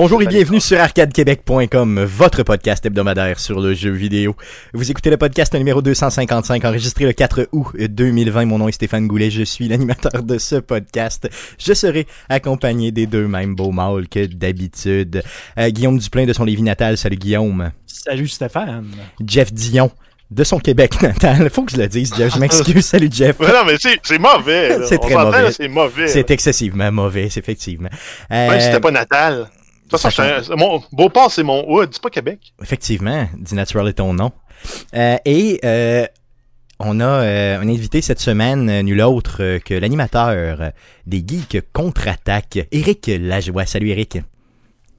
Bonjour et bienvenue sur arcadequebec.com, votre podcast hebdomadaire sur le jeu vidéo. Vous écoutez le podcast numéro 255, enregistré le 4 août 2020. Mon nom est Stéphane Goulet, je suis l'animateur de ce podcast. Je serai accompagné des deux mêmes beaux mâles que d'habitude. Euh, Guillaume Duplain de son Lévis natal, salut Guillaume. Salut Stéphane. Jeff Dion de son Québec natal. Faut que je le dise, Jeff. Je m'excuse. Salut, Jeff. Mais non, mais c'est mauvais. C'est très mauvais. C'est mauvais. C'est excessivement mauvais, effectivement. Euh, Même si c'était pas natal. De toute façon, mon Beauport, c'est mon hood, c'est pas Québec. Effectivement, dit Natural est ton nom. Euh, et euh, on a euh, un invité cette semaine, nul autre que l'animateur des Geeks Contre-Attaque, Eric Lajoie. Salut Eric.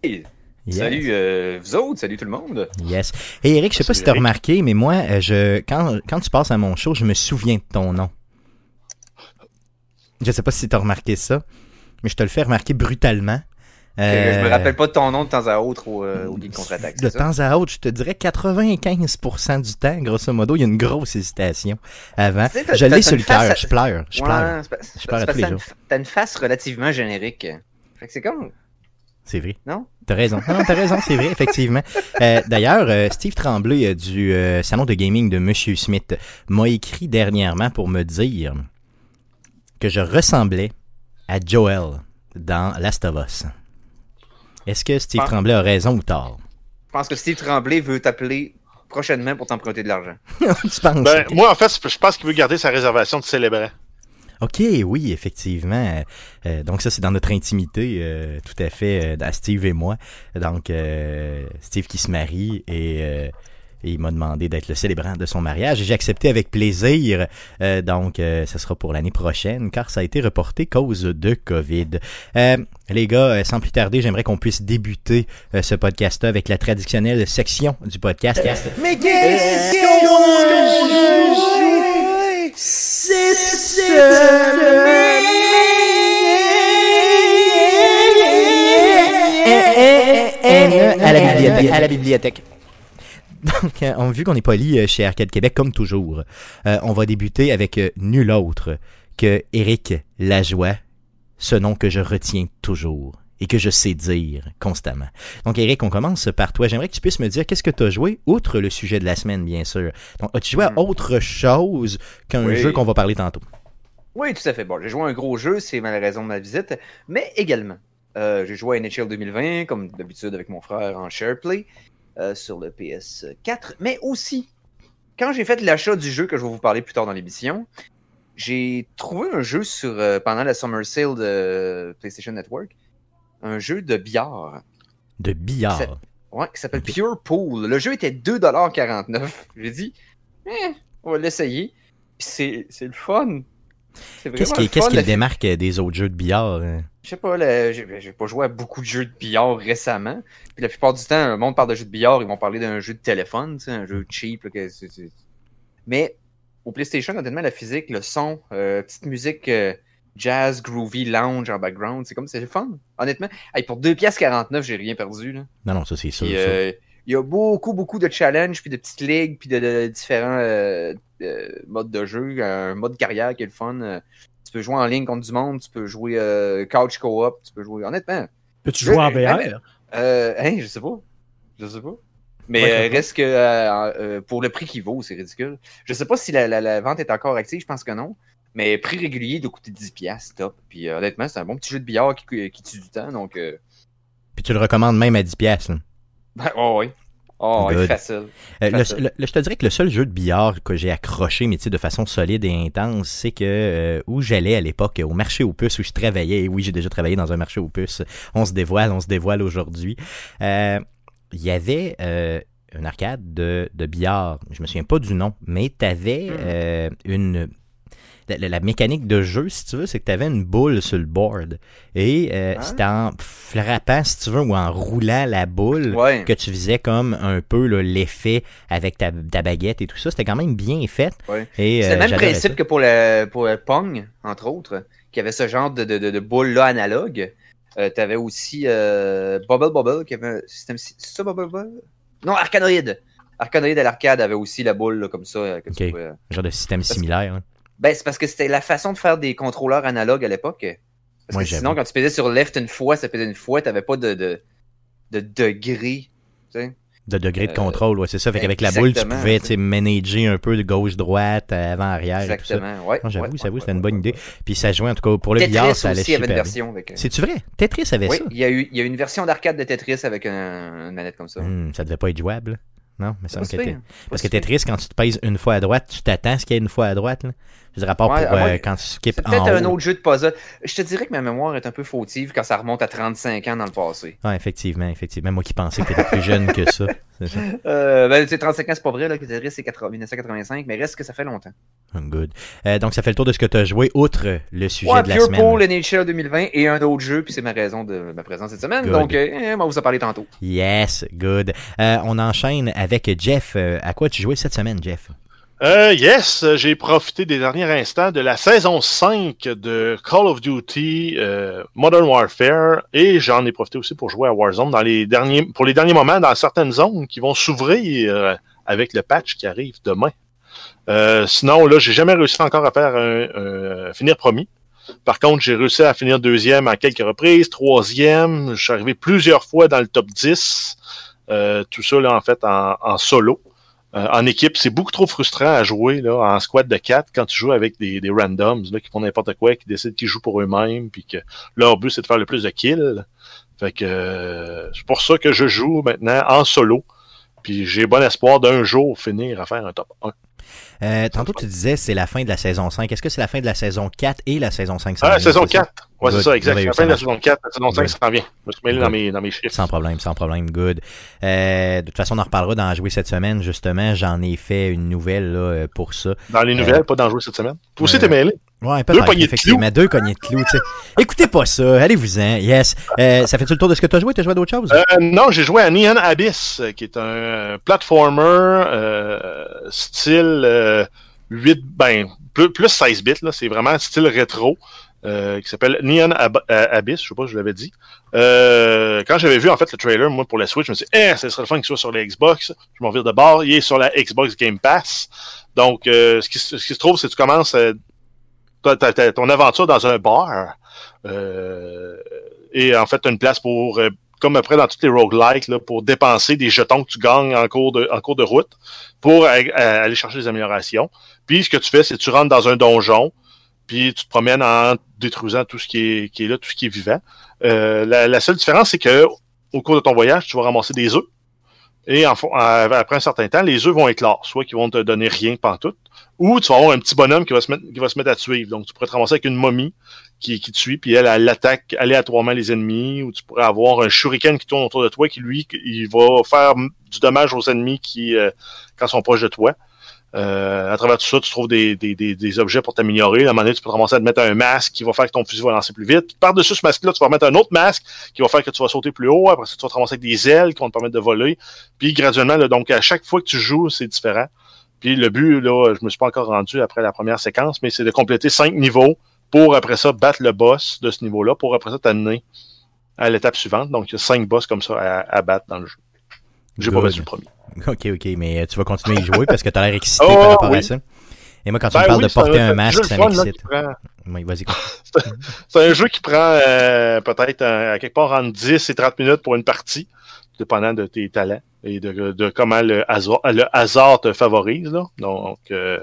Hey. Yes. Salut euh, vous autres, salut tout le monde. Yes. Et Eric, je sais pas si tu as remarqué, mais moi, je quand, quand tu passes à mon show, je me souviens de ton nom. Je sais pas si tu as remarqué ça, mais je te le fais remarquer brutalement. Euh, je me rappelle pas de ton nom de temps à autre au, euh, au Geek Contre-Attaque. De temps à autre, je te dirais 95% du temps, grosso modo, il y a une grosse hésitation avant. Je l'ai sur le cœur, je pleure. Je pleure. Je pleure à tous les jours. T'as une face relativement générique. Fait que c'est comme. C'est vrai. Non? T'as raison. Non, t'as raison, c'est vrai, effectivement. Euh, D'ailleurs, euh, Steve Tremblay euh, du salon de gaming de Monsieur Smith m'a écrit dernièrement pour me dire que je ressemblais à Joel dans Last of Us. Est-ce que Steve Tremblay a raison ou tort? Je pense que Steve Tremblay veut t'appeler prochainement pour t'emprunter de l'argent. tu penses? Ben, moi, en fait, je pense qu'il veut garder sa réservation de célébrant. OK, oui, effectivement. Euh, donc ça, c'est dans notre intimité, euh, tout à fait, euh, Steve et moi. Donc, euh, Steve qui se marie et, euh, et il m'a demandé d'être le célébrant de son mariage et j'ai accepté avec plaisir. Euh, donc, ce sera pour l'année prochaine car ça a été reporté cause de COVID. les gars, sans plus tarder, j'aimerais qu'on puisse débuter ce podcast avec la traditionnelle section du podcast. Mais qu'est-ce qu'on à la bibliothèque. À la bibliothèque. Donc, on a vu qu'on est poli chez Arcade Québec, comme toujours. Euh, on va débuter avec euh, nul autre que Éric Lajoie, ce nom que je retiens toujours et que je sais dire constamment. Donc, Eric, on commence par toi. J'aimerais que tu puisses me dire qu'est-ce que tu as joué, outre le sujet de la semaine, bien sûr. Donc, as-tu joué à autre chose qu'un Oui. jeu qu'on va parler tantôt? Oui, tout à fait. Bon, j'ai joué à un gros jeu, c'est ma raison de ma visite, mais également, euh, j'ai joué à NHL 2020, comme d'habitude avec mon frère en SharePlay, euh, sur le PS4, mais aussi, quand j'ai fait l'achat du jeu que je vais vous parler plus tard dans l'émission, j'ai trouvé un jeu sur euh, pendant la Summer Sale de PlayStation Network, un jeu de billard. De billard. Ça- Ouais, qui s'appelle Pure Pool. Le jeu était 2,49$. J'ai dit, eh, on va l'essayer. Puis c'est c'est le fun. Qu'est-ce qui, le qui démarque des autres jeux de billard? hein? Je sais pas, là, j'ai pas joué à beaucoup de jeux de billard récemment. Puis la plupart du temps, le monde parle de jeux de billard, ils vont parler d'un jeu de téléphone, tu sais, un jeu cheap. là, que c'est- c'est- Mais au PlayStation, honnêtement, la physique, le son, euh, petite musique euh, jazz, groovy, lounge en background, c'est comme c'est le fun. Honnêtement, hey, pour 2,49$, j'ai rien perdu. Là. Non, non, ça c'est sûr. Euh, il y a beaucoup, beaucoup de challenges, puis de petites ligues, puis de, de différents euh, euh, modes de jeu. Un mode carrière qui est le fun. Tu peux jouer en ligne contre du monde, tu peux jouer euh, couch co-op, tu peux jouer. Honnêtement, Peux-tu jouer en VR? euh, hein, je sais pas. Je sais pas. Mais Ouais, euh, reste que euh, euh, pour le prix qu'il vaut, c'est ridicule. Je sais pas si la, la- la vente est encore active, je pense que non. Mais prix régulier doit coûter 10$, top. Puis euh, honnêtement, c'est un bon petit jeu de billard qui, qui tue du temps, donc. Euh... Puis tu le recommandes même à 10$. piastres, là. ben, oh, oui. Oh, Good. facile. Euh, le- Facile. le- le- je te dirais que le seul jeu de billard que j'ai accroché, mais tu sais, de façon solide et intense, c'est que euh, où j'allais à l'époque, au marché aux puces, où je travaillais, et oui, j'ai déjà travaillé dans un marché aux puces, on se dévoile, on se dévoile aujourd'hui, euh, il y avait une arcade de, de billard, je me souviens pas du nom, mais tu avais Hmm. une... La, mécanique de jeu, si tu veux, c'est que tu avais une boule sur le board. Et euh, Ah. c'était en frappant, si tu veux, ou en roulant la boule Ouais. que tu faisais comme un peu l'effet avec ta, ta baguette et tout ça. C'était quand même bien fait. Ouais. Et, C'est euh, le même principe ça. que pour le, pour le Pong, entre autres, qui avait ce genre de, de, de, de boule-là analogue. Euh, T'avais aussi euh, Bubble Bubble, qui avait un système. C'est ça, Bubble Bubble? Non, Arcanoid Arcanoid à l'arcade avait aussi la boule là, comme ça. euh, que tu pouvais- genre de système similaire. hein. Ben, c'est parce que c'était la façon de faire des contrôleurs analogues à l'époque. Parce que sinon, quand tu pesais sur left une fois, ça pesait une fois, t'avais pas de, de, de tu sais. De degré de Euh, contrôle, ouais, c'est ça. Fait qu'avec la boule, tu pouvais tu tu sais, manager un peu de gauche-droite, avant-arrière. et tout ça. Exactement. Ouais, J'avoue, ouais, j'avoue, ouais, c'était ouais, une bonne idée. Puis ça jouait, en tout cas, pour le billard, ça allait aussi avait une super bien. version avec. C'est-tu vrai? Tetris avait Oui, ça? il y, a eu, il y a eu une version d'arcade de Tetris avec un- une manette comme ça. Hmm, ça devait pas être jouable. Non, mais ça me Parce que. Tetris, quand tu te pèses une fois à droite, tu t'attends à ce qu'il y ait une fois à droite. Là. Je Ouais, pour ah euh, ouais. quand tu en peut-être un haut. autre jeu de puzzle. Je te dirais que ma mémoire est un peu fautive quand ça remonte à 35 ans dans le passé. Ouais, effectivement, effectivement. Moi qui pensais que t'étais plus jeune que ça. Euh, ben, tu sais, 35 ans, c'est pas vrai, là, que c'est 80 1985, mais reste que ça fait longtemps. Good. Euh, donc, ça fait le tour de ce que tu as joué, outre le sujet Ouais, de la Pure semaine. Pool, NHL 2020 et un autre jeu, puis c'est ma raison de ma présence cette semaine. Good. Donc, euh, eh, on va vous en parler tantôt. Yes, good. On enchaîne avec Jeff. À quoi tu jouais cette semaine, Jeff? Euh, yes, euh, j'ai profité des derniers instants de la saison 5 de Call of Duty euh, Modern Warfare et j'en ai profité aussi pour jouer à Warzone dans les derniers, pour les derniers moments dans certaines zones qui vont s'ouvrir euh, avec le patch qui arrive demain. Euh, sinon, là, j'ai jamais réussi encore à faire un, un finir promis. Par contre, j'ai réussi à finir deuxième à quelques reprises, troisième. Je suis arrivé plusieurs fois dans le top 10. Euh, tout ça, là, en fait, en, en solo. Euh, en équipe, c'est beaucoup trop frustrant à jouer là, en squad de 4 quand tu joues avec des, randoms là, qui font n'importe quoi, qui décident qu'ils jouent pour eux-mêmes, puis que leur but c'est de faire le plus de kills. Fait que euh, c'est pour ça que je joue maintenant en solo. Puis j'ai bon espoir d'un jour finir à faire un top 1. Euh, tantôt, tu disais c'est la fin de la saison 5. Est-ce que c'est la fin de la saison 4 et la saison 5 s'en Ah, vient, saison c'est ça? 4. Ouais, c'est ça, exact. La fin de la saison 4, la saison 5, Good. ça s'en vient. Je me suis mêlé dans mes, dans mes chiffres. Sans problème, sans problème, good. Euh, de toute façon, on en reparlera dans Jouer cette semaine. Justement, j'en ai fait une nouvelle là, euh, pour ça. Dans les nouvelles, pas d'en jouer cette semaine. Toi aussi, Euh, t'es mêlé. Ouais, Deux poignées de effectivement. Deux de clous, tu sais. Écoutez pas ça, allez-vous-en. Yes. Euh, ça fait-tu le tour de ce que tu as joué? Tu as joué à d'autres choses? Euh, non, j'ai joué à Neon Abyss, euh, qui est un platformer euh, style euh, 8, ben, plus, plus 16 bits, là. C'est vraiment style rétro, qui s'appelle Neon Ab- Abyss, je sais pas si je l'avais dit. Quand j'avais vu, en fait, le trailer, moi, pour la Switch, je me suis dit, eh, ce serait le fun qu'il soit sur la Xbox. Je m'en vire de bord. Il est sur la Xbox Game Pass. Donc, euh, ce, qui, se- ce qui se trouve, c'est que tu commences euh, ton aventure dans un bar. Euh, et en fait, une place pour, euh, comme après dans toutes les roguelikes, pour dépenser des jetons que tu gagnes en cours de, en cours de route pour aller chercher des améliorations. Puis ce que tu fais, c'est que tu rentres dans un donjon, puis tu te promènes en détruisant tout ce qui est, qui est là, tout ce qui est vivant. Euh, la, seule différence, c'est que au cours de ton voyage, tu vas ramasser des œufs. Et en- après un certain temps, les œufs vont éclore, soit qu'ils vont te donner rien pantoute, ou tu vas avoir un petit bonhomme qui va se mettre, qui va se mettre à suivre. Donc, tu pourrais te ramasser avec une momie qui, qui te puis elle, elle attaque aléatoirement les ennemis, ou tu pourrais avoir un shuriken qui tourne autour de toi, qui lui, il va faire du dommage aux ennemis qui, euh, quand sont proches de toi. Euh, à travers tout ça, tu trouves des, des, des, des objets pour t'améliorer. À un moment donné, tu peux te ramasser à te mettre un masque qui va faire que ton fusil va lancer plus vite. Par-dessus ce masque-là, tu vas mettre un autre masque qui va faire que tu vas sauter plus haut. Après ça, tu vas te ramasser avec des ailes qui vont te permettre de voler. Puis graduellement, là, donc à chaque fois que tu joues, c'est différent. Puis le but, là, je me suis pas encore rendu après la première séquence, mais c'est de compléter cinq niveaux pour après ça battre le boss de ce niveau-là, pour après ça t'amener à l'étape suivante. Donc il y a cinq boss comme ça à, à battre dans le jeu. J'ai pas battu le premier. Ok, ok, mais tu vas continuer à y jouer parce que tu as l'air excité Oh, par rapport à oui. ça. Et moi, quand tu Ben me parles oui, de un- porter un masque, ça m'excite. qui prend- Oui, vas-y. continue. C'est un jeu qui prend euh, peut-être à quelque part entre 10 et 30 minutes pour une partie, dépendant de tes talents et de, comment le hasard, te favorise. Là. Donc, euh,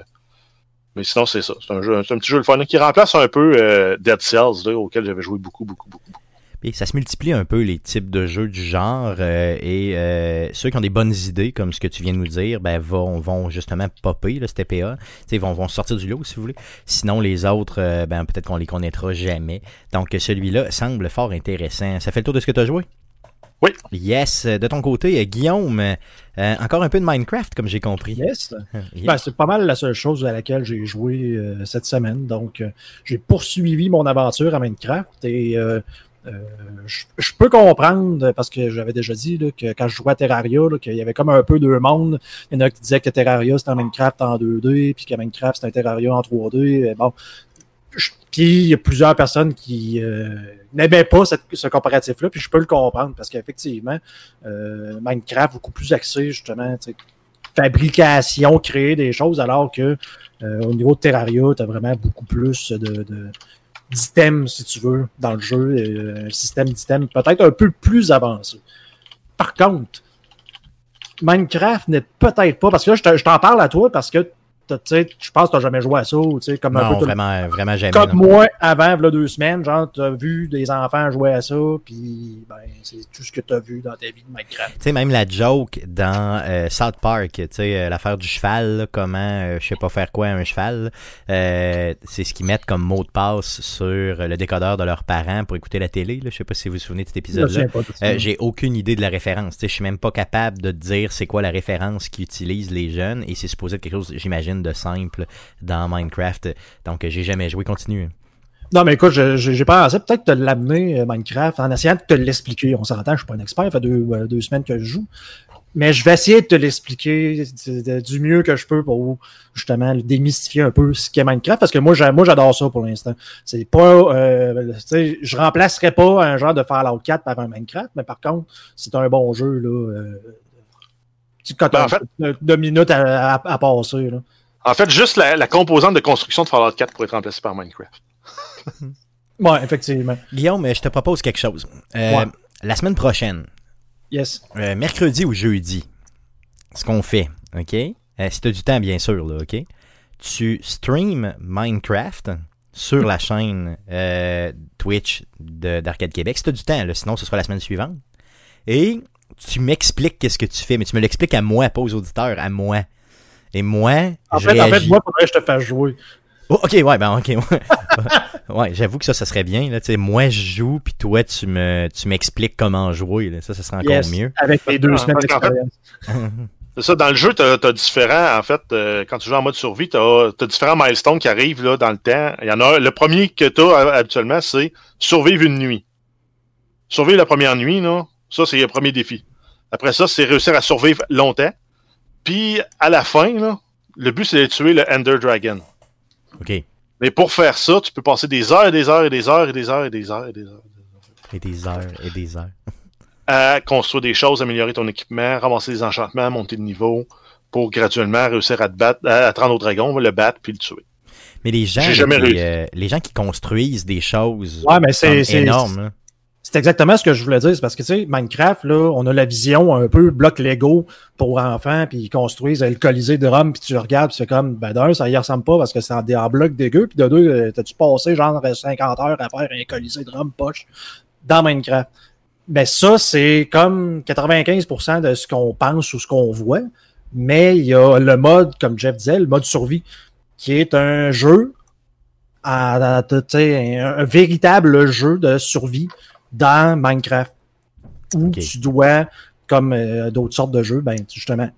mais sinon, c'est ça. C'est un, jeu, un petit jeu le fun qui remplace un peu euh, Dead Cells, là, auquel j'avais joué beaucoup, beaucoup, beaucoup. ça se multiplie un peu les types de jeux du genre euh, et ceux qui ont des bonnes idées comme ce que tu viens de nous dire ben vont, justement popper là, cet EPA, T'sais, vont, vont sortir du lot si vous voulez. Sinon les autres ben peut-être qu'on les connaîtra jamais. Donc celui-là semble fort intéressant. Ça fait le tour de ce que tu as joué? Oui. Yes, de ton côté euh, Guillaume, euh, encore un peu de Minecraft comme j'ai compris. Yes. Yes. Ben, c'est pas mal la seule chose à laquelle j'ai joué euh, cette semaine. Donc, euh, j'ai poursuivi mon aventure à Minecraft et euh, euh, je je peux comprendre, parce que j'avais déjà dit là, que quand je jouais à Terraria, là, qu'il y avait comme un peu deux mondes. Il y en a qui disaient que Terraria c'était un Minecraft en 2D, puis que Minecraft c'était un Terraria en 3D. Et bon. Puis il y a plusieurs personnes qui euh, n'aimaient pas ce comparatif-là, puis je peux le comprendre, parce qu'effectivement, euh, Minecraft beaucoup plus axé justement, fabrication, créer des choses, alors que euh, au niveau de Terraria, tu as vraiment beaucoup plus de, de- d'items, si tu veux, dans le jeu, euh, un système d'items peut-être un peu plus avancé. Par contre, Minecraft n'est peut-être pas, parce que là, je te- je t'en parle à toi parce que je pense que t'as jamais joué à ça, ou, tu sais, comme un Non, peu tout le- vraiment, vraiment jamais. comme non. moi, avant là, deux semaines, genre, t'as vu des enfants jouer à ça, puis ben, c'est tout ce que t'as vu dans ta vie de Minecraft. Tu sais, même la joke dans euh, South Park, tu sais, euh, l'affaire du cheval, là, comment, euh, je sais pas faire quoi un cheval, euh, c'est ce qu'ils mettent comme mot de passe sur le décodeur de leurs parents pour écouter la télé. Je sais pas si vous vous souvenez de cet épisode-là. Euh, j'ai aucune idée de la référence. Tu sais, Je suis même pas capable de dire c'est quoi la référence qu'utilisent les jeunes et c'est supposé être quelque chose, j'imagine, de simple dans Minecraft. Donc, j'ai jamais joué. Continue. Non, mais écoute, j'ai pensé peut-être te l'amener, euh, Minecraft, en essayant de te l'expliquer. On s'entend, je suis pas un expert, ça fait deux, euh, deux semaines que je joue. Mais je vais essayer de te l'expliquer du- mieux que je peux pour justement démystifier un peu ce qu'est Minecraft, parce que moi, j'a- moi j'adore ça pour l'instant. C'est pas, euh, tu sais, je remplacerai pas un genre de Fallout 4 par un Minecraft, mais par contre, c'est un bon jeu là. Euh, tu- quand Ben, t'as en fait- deux- deux minutes à, à- à passer là. En fait, juste la, la composante de construction de Fallout 4 pourrait être remplacée par Minecraft. Ouais, effectivement. Guillaume, euh, je te propose quelque chose. Euh, Ouais. La semaine prochaine, Yes. euh, mercredi ou jeudi, ce qu'on fait, OK? Euh, si tu as du temps, bien sûr, là, OK? Tu stream Minecraft sur la chaîne euh, Twitch de- d'Arcade Québec. Si tu as du temps, là, sinon ce sera la semaine suivante. Et tu m'expliques qu'est-ce que tu fais, mais tu me l'expliques à moi, pas aux auditeurs, à moi. Et moi, En je fait, en fait, moi, faudrait que je te fasse jouer. Oh, ok, ouais, ben ok. Ouais, Ouais, j'avoue que ça, ça serait bien. Là, moi, je joue, puis toi, tu me, tu m'expliques comment jouer. Là. Ça, ça serait encore Yes, mieux. Avec les deux semaines d'expérience. C'est ça, dans le jeu, tu as, différents, en fait, euh, quand tu joues en mode survie, tu as, différents milestones qui arrivent là, dans le temps. Il y en a un- le premier que tu as habituellement, c'est survivre une nuit. Survivre la première nuit, là, ça, c'est le premier défi. Après ça, c'est réussir à survivre longtemps. Puis, à la fin, là, le but, c'est de tuer le Ender Dragon. Ok. Mais pour faire ça, tu peux passer des heures et des heures et des heures et des heures et des heures et des heures Et des heures et des heures. à construire des choses, améliorer ton équipement, ramasser des enchantements, monter de niveau pour graduellement réussir à te battre, à, à te rendre au dragon, le battre puis le tuer. Mais les gens, qui, euh, les gens qui construisent des choses Ouais, mais c'est comme c'est- exactement ce que je voulais dire. C'est parce que, tu sais, Minecraft, là, on a la vision un peu bloc Lego pour enfants, puis ils construisent le Colisée de Rome, puis tu regardes, c'est comme, ben d'un, ça y ressemble pas parce que c'est en, en bloc dégueu, puis de deux, euh, t'as-tu passé genre 50 heures à faire un Colisée de Rome poche dans Minecraft? Ben ça, c'est comme 95% de ce qu'on pense ou ce qu'on voit, mais il y a le mode, comme Jeff disait, le mode survie, qui est un jeu, à, à- un véritable jeu de survie dans Minecraft, où tu dois, comme euh, d'autres sortes de jeux, ben justement,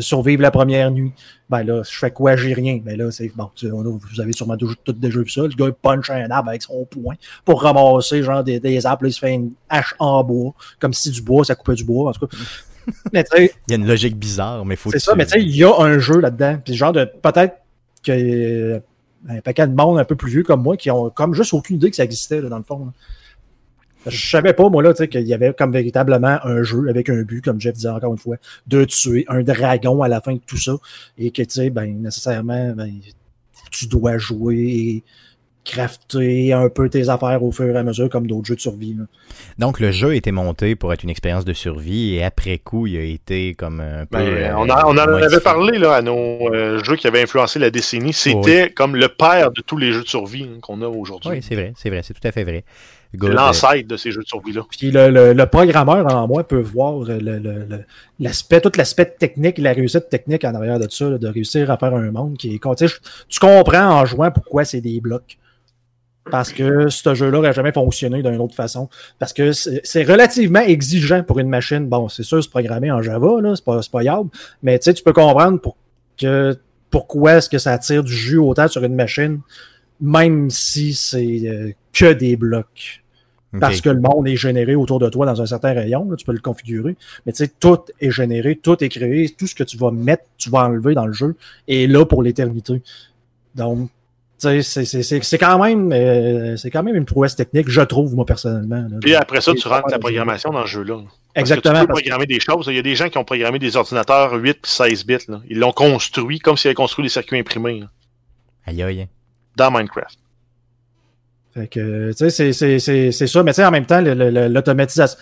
survivre la première nuit. Ben là, je fais quoi, j'ai rien. Ben là, c'est bon, tu- on vous avez sûrement tous déjà vu ça. Le gars punch un arbre avec son poing pour ramasser genre des, des arbres, là, il se fait une hache en bois, comme si du bois, ça coupait du bois, en tout cas. Mais Il y a une logique bizarre, mais faut c'est ça, mais tu sais, il y a un jeu là-dedans. Puis genre de peut-être que euh, un paquet de monde un peu plus vieux comme moi qui ont comme juste aucune idée que ça existait là, dans le fond. là. Je savais pas, moi, là, tu sais, qu'il y avait comme véritablement un jeu avec un but, comme Jeff disait encore une fois, de tuer un dragon à la fin de tout ça. Et que, tu sais, ben, nécessairement, ben, tu dois jouer et crafter un peu tes affaires au fur et à mesure, comme d'autres jeux de survie. là. Donc, le jeu a été monté pour être une expérience de survie et après coup, il a été comme un peu. Ben, euh, on, a- on en avait parlé là, à nos euh, jeux qui avaient influencé la décennie. C'était comme le père de tous les jeux de survie hein, qu'on a aujourd'hui. Oui, c'est vrai, c'est vrai, c'est tout à fait vrai. C'est euh, l'ancêtre de ces jeux de survie-là. Puis le, le- le programmeur en moi peut voir le- le- le- l'aspect, tout l'aspect technique, la réussite technique en arrière de ça, là, de réussir à faire un monde qui est. tu comprends en jouant pourquoi c'est des blocs. Parce que ce jeu-là n'aurait jamais fonctionné d'une autre façon. Parce que c'est relativement exigeant pour une machine. Bon, c'est sûr, c'est programmé en Java, là, c'est pas, pas yable, mais tu sais, tu peux comprendre pour que, pourquoi est-ce que ça tire du jus autant sur une machine, même si c'est euh, que des blocs parce que le monde est généré autour de toi dans un certain rayon, là, tu peux le configurer. Mais tu sais, tout est généré, tout est créé, tout ce que tu vas mettre, tu vas enlever dans le jeu, est là pour l'éternité. Donc, tu sais, c'est- c'est- c'est c'est quand même euh, c'est quand même une prouesse technique, je trouve, moi, personnellement. là. Puis après ça, Et tu rentres de- programmation dans le jeu-là. Exactement. Que tu peux parce programmer des choses. Il y a des gens qui ont programmé des ordinateurs 8 puis 16 bits. là. Ils l'ont construit comme s'ils avaient construit des circuits imprimés là, Aïe, aïe. dans Minecraft. Fait que, tu sais, c'est- c'est- c'est c'est ça. Mais tu sais, en même temps, l'automatisation.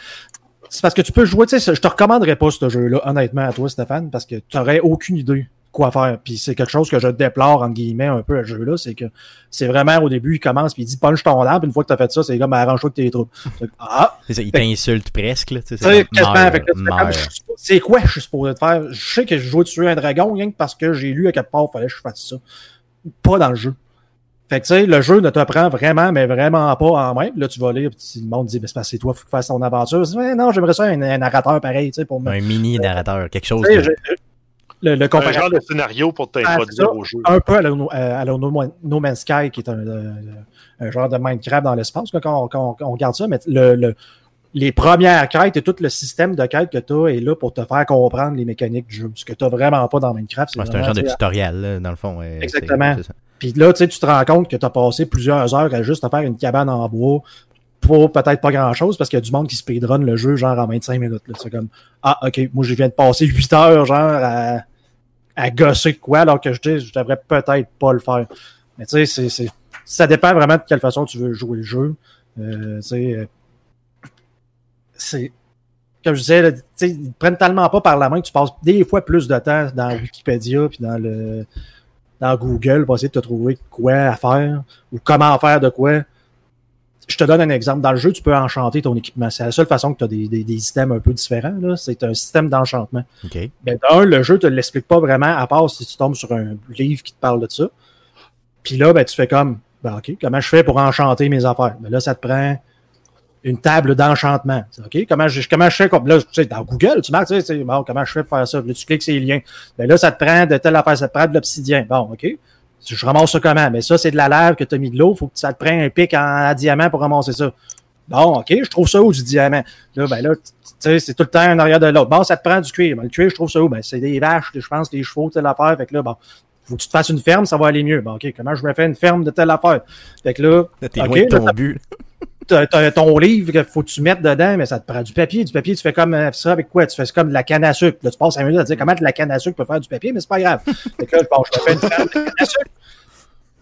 C'est parce que tu peux jouer, tu sais, je te recommanderais pas ce jeu-là, honnêtement, à toi, Stéphane, parce que tu n'aurais aucune idée quoi faire. Puis c'est quelque chose que je déplore, entre guillemets, un peu à ce jeu-là, c'est que c'est vraiment au début, il commence, puis il dit punch ton arbre, une fois que tu as fait ça, c'est comme arrange-toi que tes troupes. Ah! Ça, il t'insulte presque, là. tu sais, c'est quoi je suis supposé de faire? Je sais que je joue tuer un dragon, rien que parce que j'ai lu à quelque part, fallait que je fasse ça. Pas dans le jeu. Fait que tu sais, le jeu ne te prend vraiment, mais vraiment pas en main. Là, tu vas lire, le monde dit, ben, c'est parce que c'est toi, faut que tu fasses ton aventure. Je dis, non, j'aimerais ça un, un narrateur pareil, tu sais, pour me. Un mini narrateur, quelque chose. De- je- le, le Un genre de scénario pour Ah, t'introduire ça. au jeu. un peu à la, No- euh, à la no, Man- No Man's Sky, qui est un, euh, un genre de Minecraft dans l'espace, quand on, quand on- on regarde ça, mais le, le- les premières quêtes et tout le système de quêtes que tu as est là pour te faire comprendre les mécaniques du jeu. Ce que tu vraiment pas dans Minecraft. Ouais, c'est un genre de tutoriel, là, dans le fond. euh, Exactement. c'est ça. Puis là, tu te rends compte que tu as passé plusieurs heures à juste te faire une cabane en bois pour peut-être pas grand-chose parce qu'il y a du monde qui speedrun le jeu genre en 25 minutes. C'est comme Ah, ok, moi je viens de passer 8 heures genre à, à gosser quoi alors que je dis je devrais peut-être pas le faire. Mais tu sais, c'est- ça dépend vraiment de quelle façon tu veux jouer le jeu. Euh, euh, c'est comme je disais, ils te prennent tellement pas par la main que tu passes des fois plus de temps dans Wikipédia puis dans le dans Google pour essayer de te trouver quoi à faire ou comment faire de quoi. Je te donne un exemple. Dans le jeu, tu peux enchanter ton équipement. C'est la seule façon que tu as des, des, des systèmes un peu différents. C'est un système d'enchantement. OK. Ben, d'un, le jeu te l'explique pas vraiment, à part si tu tombes sur un livre qui te parle de ça. Puis là, ben, tu fais comme, ben, OK, comment je fais pour enchanter mes affaires? Ben là, ça te prend une table d'enchantement. OK, comment je, comment je fais? Comme, là, tu sais, dans Google, tu marques, tu sais, bon, comment je fais pour faire ça? Là, tu cliques ces liens. Ben là, ça te prend de telle affaire, ça te prend de l'obsidien. Bon, OK? Je ramasse ça comment? Mais ça, c'est de la lave que tu as mis de l'eau. Faut que ça te prenne un pic en, à diamant pour ramasser ça. Bon, OK, je trouve ça où du diamant? Là, ben là, tu sais, c'est tout le temps un arrière de l'autre. Bon, ça te prend du cuir. Ben, le cuir, je trouve ça où? Ben, c'est des vaches, je pense, des chevaux, telle affaire. Fait que là, bon, faut que tu te fasses une ferme, ça va aller mieux. Bon, OK, comment je me fais une ferme de telle affaire? Fait que là, t'es OK, loin de là, ton t'as- but. T'as, ton livre qu'il faut que tu mettes dedans, mais ça te prend du papier. Du papier, tu fais comme euh, ça avec quoi? Tu fais comme de la canne à sucre. Là, tu passes un minute à dire comment de la canne à sucre peut faire du papier, mais c'est pas grave. Fait que là, bon, je me fais une ferme de canne à sucre.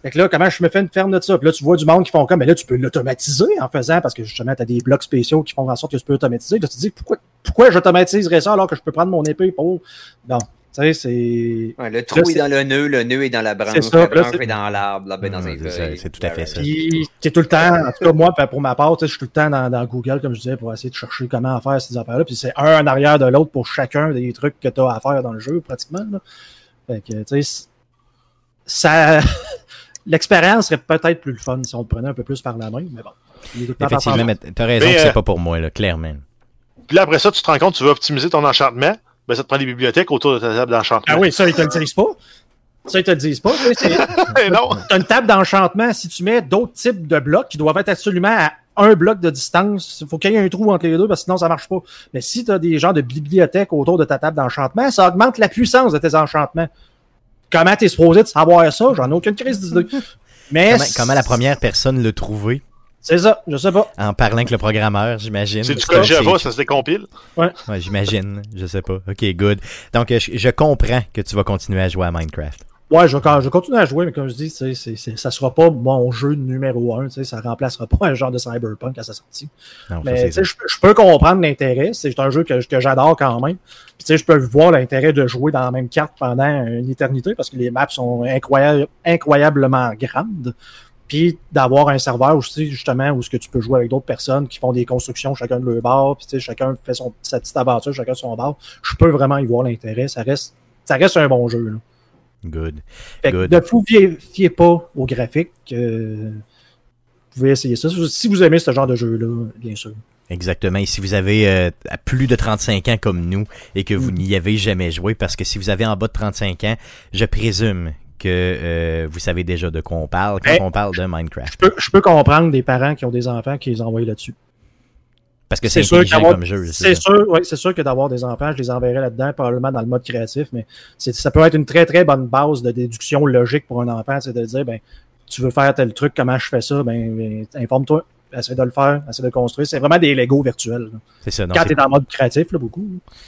Fait que là, comment je me fais une ferme de ça? Puis là, tu vois du monde qui font comme, mais là, tu peux l'automatiser en faisant, parce que justement, tu as des blocs spéciaux qui font en sorte que tu peux automatiser. Là, tu te dis, pourquoi, pourquoi j'automatiserais ça alors que je peux prendre mon épée pour? Non. Tu sais, c'est. Ouais, le trou Là, est dans le nœud, le nœud est dans la branche, ça, la branche est dans l'arbre, l'arbre est dans un c'est tout à fait ça. Puis, tu es tout le temps, en tout cas, moi, pour ma part, je suis tout le temps dans, dans Google, comme je disais, pour essayer de chercher comment faire ces affaires-là. Puis c'est un en arrière de l'autre pour chacun des trucs que tu as à faire dans le jeu, pratiquement. Là. Fait que, tu sais, ça. L'expérience serait peut-être plus le fun si on le prenait un peu plus par la main, mais bon. Effectivement, mais t'as raison Mais, que euh, c'est pas pour moi, là, clairement. Puis là, après ça, tu te rends compte, tu veux optimiser ton enchantement. Ben, ça te prend des bibliothèques autour de ta table d'enchantement. Ah oui, ça, ils te le disent pas. Ça, ils te le disent pas. Eh non! T'as une table d'enchantement, si tu mets d'autres types de blocs qui doivent être absolument à un bloc de distance, il faut qu'il y ait un trou entre les deux parce que sinon ça marche pas. Mais si tu as des genres de bibliothèques autour de ta table d'enchantement, ça augmente la puissance de tes enchantements. Comment t'es supposé de savoir ça? J'en ai aucune crise d'idée. Mais Comment, comment la première personne l'a trouvé? C'est ça, je sais pas. En parlant avec le programmeur, j'imagine. C'est du Ça, code Java, ça se décompile? Ouais, j'imagine. Je sais pas. Ok, good. Donc, je, je comprends que tu vas continuer à jouer à Minecraft. Ouais, je, continuer à jouer, mais comme je dis, c'est, c'est, c'est- ça sera pas mon jeu numéro un. tu sais, Ça remplacera pas un genre de cyberpunk à sa sortie. Non, ça, Mais c'est tu sais, ça. je, je peux comprendre l'intérêt. C'est un jeu que, que j'adore quand même. Puis tu sais, je peux voir l'intérêt de jouer dans la même carte pendant une éternité parce que les maps sont incroyable- incroyablement grandes. Puis d'avoir un serveur aussi, justement, où ce que tu peux jouer avec d'autres personnes qui font des constructions chacun de leur bord, puis tu sais, chacun fait son, sa petite aventure, chacun son bord. Je peux vraiment y voir l'intérêt. Ça reste, ça reste un bon jeu. Là. Good. Fait que Good. ne vous fiez, pas aux graphiques. euh, vous pouvez essayer ça. Si vous aimez ce genre de jeu-là, bien sûr. Exactement. Et si vous avez euh, à plus de 35 ans comme nous et que vous Mm. n'y avez jamais joué, parce que si vous avez en bas de 35 ans, je présume que euh, vous savez déjà de quoi on parle quand on parle de Minecraft. Je peux, je peux comprendre des parents qui ont des enfants qui les envoient là-dessus. Parce que c'est sûr comme jeu. C'est sûr, oui, c'est sûr que d'avoir des enfants, je les enverrai là-dedans, probablement dans le mode créatif, mais ça peut être une très, très bonne base de déduction logique pour un enfant, c'est de dire, ben, tu veux faire tel truc, comment je fais ça, ben, ben, informe-toi, essaie de le faire, essaie de le construire. C'est vraiment des Lego virtuels. C'est ça. non, Quand tu es en mode créatif, là, beaucoup.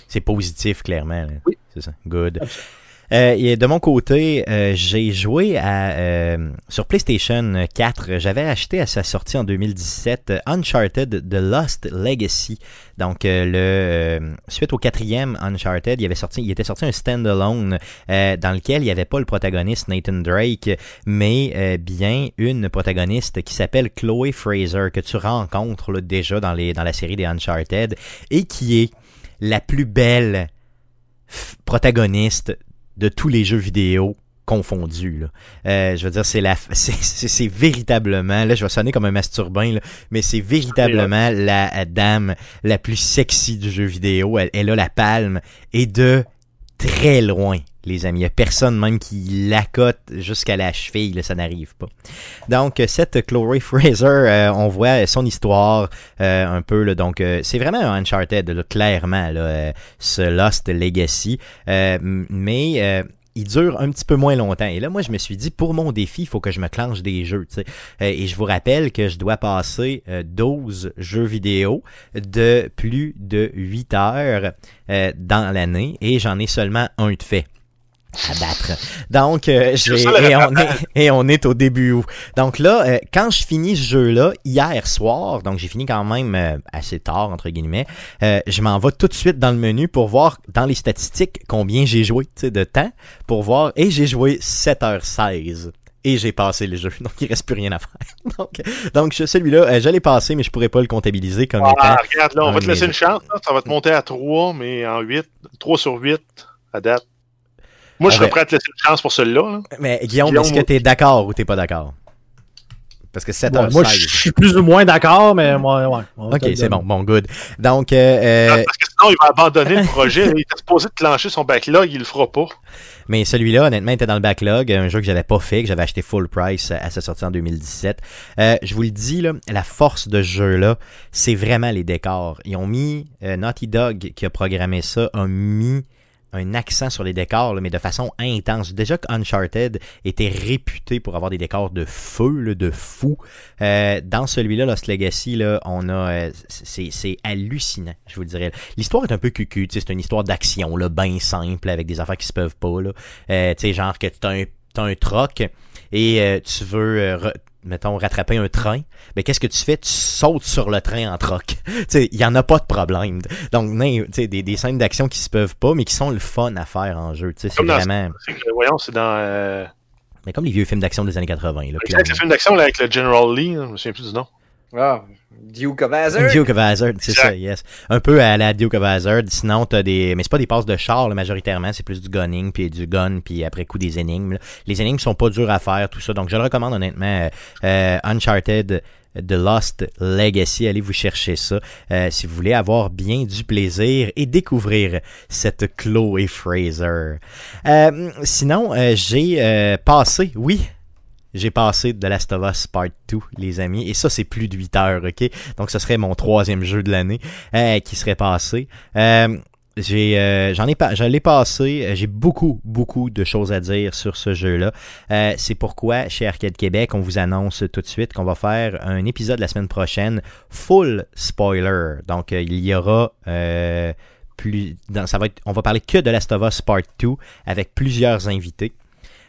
C'est positif, clairement. là. Oui. C'est ça. Good. Euh, et de mon côté, euh, j'ai joué à, euh, sur PlayStation 4. J'avais acheté à sa sortie en 2017 euh, Uncharted The Lost Legacy. Donc, le suite au quatrième Uncharted, il, avait sorti, il était sorti un standalone dans lequel il n'y avait pas le protagoniste Nathan Drake, mais bien une protagoniste qui s'appelle Chloe Fraser, que tu rencontres déjà dans, les, dans la série des Uncharted, et qui est la plus belle protagoniste de tous les jeux vidéo confondus. Là. Euh, je veux dire, c'est la, c'est, véritablement, là, je vais sonner comme un masturbain, là, mais c'est véritablement la euh, dame la plus sexy du jeu vidéo. Elle, elle a la palme et de très loin, les amis. Il n'y a personne même qui l'accote jusqu'à la cheville, ça n'arrive pas. Donc, euh, cette Chloe Fraser, euh, on voit son histoire euh, un peu. Là, donc, euh, c'est vraiment un Uncharted, là, clairement, ce Lost Legacy. Mais il dure un petit peu moins longtemps. Et là, moi, je me suis dit, pour mon défi, il faut que je me clenche des jeux. et je vous rappelle que je dois passer euh, 12 jeux vidéo de plus de 8 heures dans l'année. Et j'en ai seulement un de fait à battre. Donc, euh, et, on est, et on est au début août. Donc là, euh, quand je finis ce jeu-là, hier soir, donc j'ai fini quand même euh, assez tard, entre guillemets, euh, je m'en vais tout de suite dans le menu pour voir dans les statistiques combien j'ai joué de temps, pour voir, et j'ai joué 7h16. Et j'ai passé le jeu, donc il reste plus rien à faire. Donc, donc celui-là, euh, je l'ai passé, mais je pourrais pas le comptabiliser comme Ah, étant. regarde, là, on va te laisser une chance. là. Ça va te monter à 3, mais en 8. 3 sur 8 à date. Moi, je Ah serais ben- prêt à te laisser une chance pour celui-là. là. Mais Guillaume, Guillaume, est-ce que t'es d'accord ou t'es pas d'accord? Parce que 7h16. Bon, moi, je suis plus ou moins d'accord, mais moi, ouais. Ok, c'est bon, donner. bon, good. Donc, euh, euh, Parce que sinon, il va abandonner le projet. il était supposé de clencher son backlog, il le fera pas. mais celui-là, honnêtement, était dans le backlog, un jeu que j'avais pas fait, que j'avais acheté full price à sa sortie en 2017. Euh, je vous le dis, là, la force de ce jeu-là, c'est vraiment les décors. Ils ont mis, euh, Naughty Dog, qui a programmé ça, a mis un accent sur les décors, mais de façon intense. Déjà que Uncharted était réputé pour avoir des décors de feu, de fou. Euh, dans celui-là, Lost Legacy, on a, euh, c'est, hallucinant, je vous le dirais. L'histoire est un peu cucu, tu c'est une histoire d'action, bien simple, avec des affaires qui se peuvent pas, là. Euh, tu genre que t'as un, t'as un troc et tu veux, mettons, rattraper un train, mais qu'est-ce que tu fais? Tu sautes sur le train en troc. tu sais, il y en a pas de problème. Donc, non, tu sais, des, des scènes d'action qui se peuvent pas, mais qui sont le fun à faire en jeu, tu sais, c'est vraiment... Que, voyons, c'est dans. Euh... Mais comme les vieux films d'action des années 80, là. Avec le clairement. film d'action là, avec le General Lee, je me souviens plus du nom. Ah, Duke of Hazzard. Duke of Hazzard, c'est ça, yes. Un peu à la Duke of Hazzard. Sinon, t'as des. Mais c'est pas des passes de char, là, majoritairement. C'est plus du gunning, puis du gun, puis après coup des énigmes. là. Les énigmes sont pas dures à faire, tout ça. Donc, je le recommande honnêtement. euh, euh, Uncharted. The Lost Legacy, allez vous chercher ça euh, si vous voulez avoir bien du plaisir et découvrir cette Chloe Fraser. Euh, sinon, euh, j'ai passé, oui, j'ai passé de Last of Us Part 2, les amis. Et ça, c'est plus de 8 heures, OK? Donc, ce serait mon troisième jeu de l'année euh, qui serait passé. Euh, euh, j'en ai pas, je l'ai passé. J'ai beaucoup, beaucoup de choses à dire sur ce jeu-là. Euh, c'est pourquoi, chez Arcade Québec, on vous annonce tout de suite qu'on va faire un épisode la semaine prochaine, full spoiler. Donc, il y aura plus, dans- ça va être, on va parler que de Last of Us Part 2 avec plusieurs invités.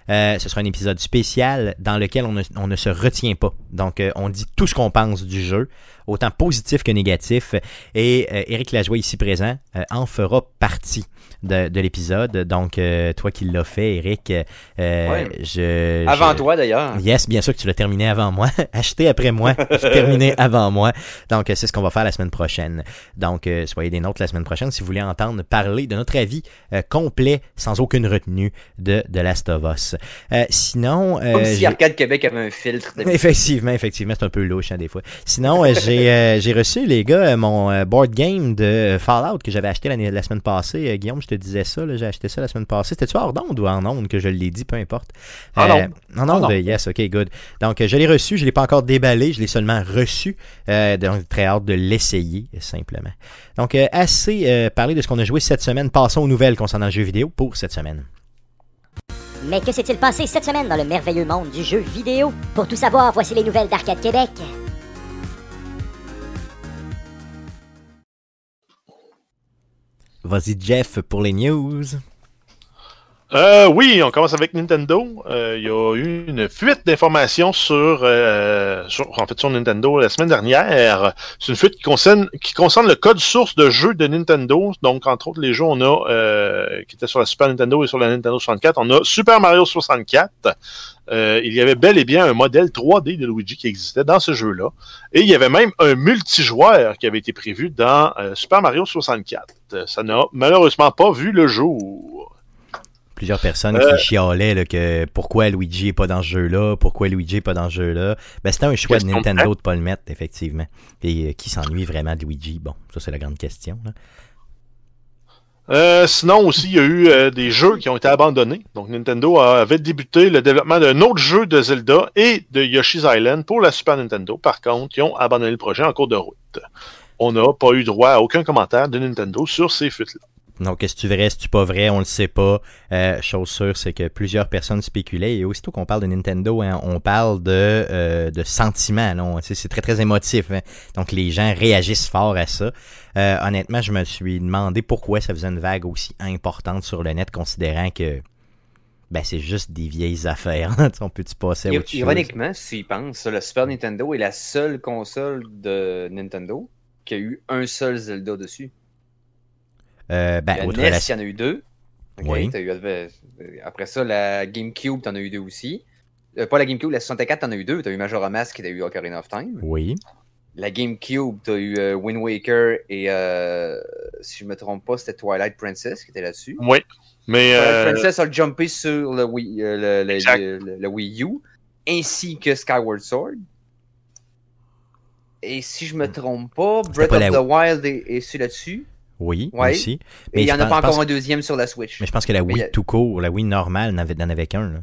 Euh, ce sera un épisode spécial dans lequel on ne, se retient pas. Donc, euh, on dit tout ce qu'on pense du jeu, autant positif que négatif. Et euh, Eric Lajoie, ici présent, euh, en fera partie de, de l'épisode. Donc, euh, toi qui l'as fait, Eric, euh, Ouais. je... Avant je- toi, d'ailleurs. Yes, bien sûr que tu l'as terminé avant moi. Acheté après moi, terminé avant moi. Donc, c'est ce qu'on va faire la semaine prochaine. Donc, euh, soyez des nôtres la semaine prochaine si vous voulez entendre parler de notre avis euh, complet, sans aucune retenue, de The Last of Us. Euh, sinon... euh, Comme si Arcade Québec avait un filtre. de- Effectivement, effectivement, c'est un peu louche hein, des fois. Sinon, euh, j'ai euh, j'ai reçu, les gars, mon board game de Fallout que j'avais acheté la semaine passée. Guillaume, je te disais ça, j'ai acheté ça la semaine passée. C'était-tu hors d'onde ou en onde que je l'ai dit, peu importe? En Euh, onde. En En onde, yes, ok, good. Donc, je l'ai reçu, je l'ai pas encore déballé, je l'ai seulement reçu. Euh, donc, très hâte de l'essayer, simplement. Donc, euh, assez euh, parlé de ce qu'on a joué cette semaine. Passons aux nouvelles concernant le jeu vidéo pour cette semaine. Mais que s'est-il passé cette semaine dans le merveilleux monde du jeu vidéo? Pour tout savoir, voici les nouvelles d'Arcade Québec. Vas-y, Jeff, pour les news. Euh, oui, on commence avec Nintendo. Euh, il y a eu une fuite d'informations sur, euh, sur, en fait, sur Nintendo la semaine dernière. C'est une fuite qui concerne, qui concerne le code source de jeux de Nintendo. Donc, entre autres, les jeux, on a, euh, qui étaient sur la Super Nintendo et sur la Nintendo 64. On a Super Mario 64. Euh, il y avait bel et bien un modèle 3D de Luigi qui existait dans ce jeu-là. Et il y avait même un multijoueur qui avait été prévu dans Super Mario 64. Euh, Ça n'a malheureusement pas vu le jour. Plusieurs personnes Euh. qui chialaient là, que pourquoi Luigi est pas dans ce jeu-là, pourquoi Luigi est pas dans ce jeu-là. Ben, c'était un choix de Nintendo de pas le mettre, effectivement. Et euh, qui s'ennuie vraiment de Luigi? Bon, ça c'est la grande question. là. Euh, sinon aussi, il y a eu des jeux qui ont été abandonnés. Donc Nintendo avait débuté le développement d'un autre jeu de Zelda et de Yoshi's Island pour la Super Nintendo. Par contre, ils ont abandonné le projet en cours de route. On n'a pas eu droit à aucun commentaire de Nintendo sur ces fuites-là. Donc, est-ce que tu vrai, est-ce que tu pas vrai, on le sait pas. Euh, chose sûre, c'est que plusieurs personnes spéculaient. Et aussitôt qu'on parle de Nintendo, hein, on parle de, euh, de sentiments. C'est très, très émotif. hein. Donc, les gens réagissent fort à ça. Euh, honnêtement, je me suis demandé pourquoi ça faisait une vague aussi importante sur le net, considérant que ben, c'est juste des vieilles affaires. Sais, on peut-tu passer à Ir- autre chose? Ironiquement, si tu penses, le Super Nintendo est la seule console de Nintendo qui a eu un seul Zelda dessus. Euh, ben, la outre NES, la- il y en a eu deux. Oui. eu- après ça, la GameCube, t'en as eu deux aussi. Euh, pas la GameCube, la 64, t'en as eu deux. T'as eu Majora Mask et t'as eu Ocarina of Time. Oui. La GameCube, t'as eu euh, Wind Waker et, euh, si je me trompe pas, c'était Twilight Princess qui était là-dessus. Oui. Mais Twilight euh, Princess a jumpé sur le Wii, euh, le, le- Exact. le- le Wii U, ainsi que Skyward Sword. Et si je me trompe pas, Breath pas of la- the Wild est, est sur là-dessus. Oui, Ouais. aussi. Mais il n'y en a pense- pas encore un deuxième sur la Switch. Mais je pense que la Wii tout court, la Wii normale, n'en avait, avait qu'un. là.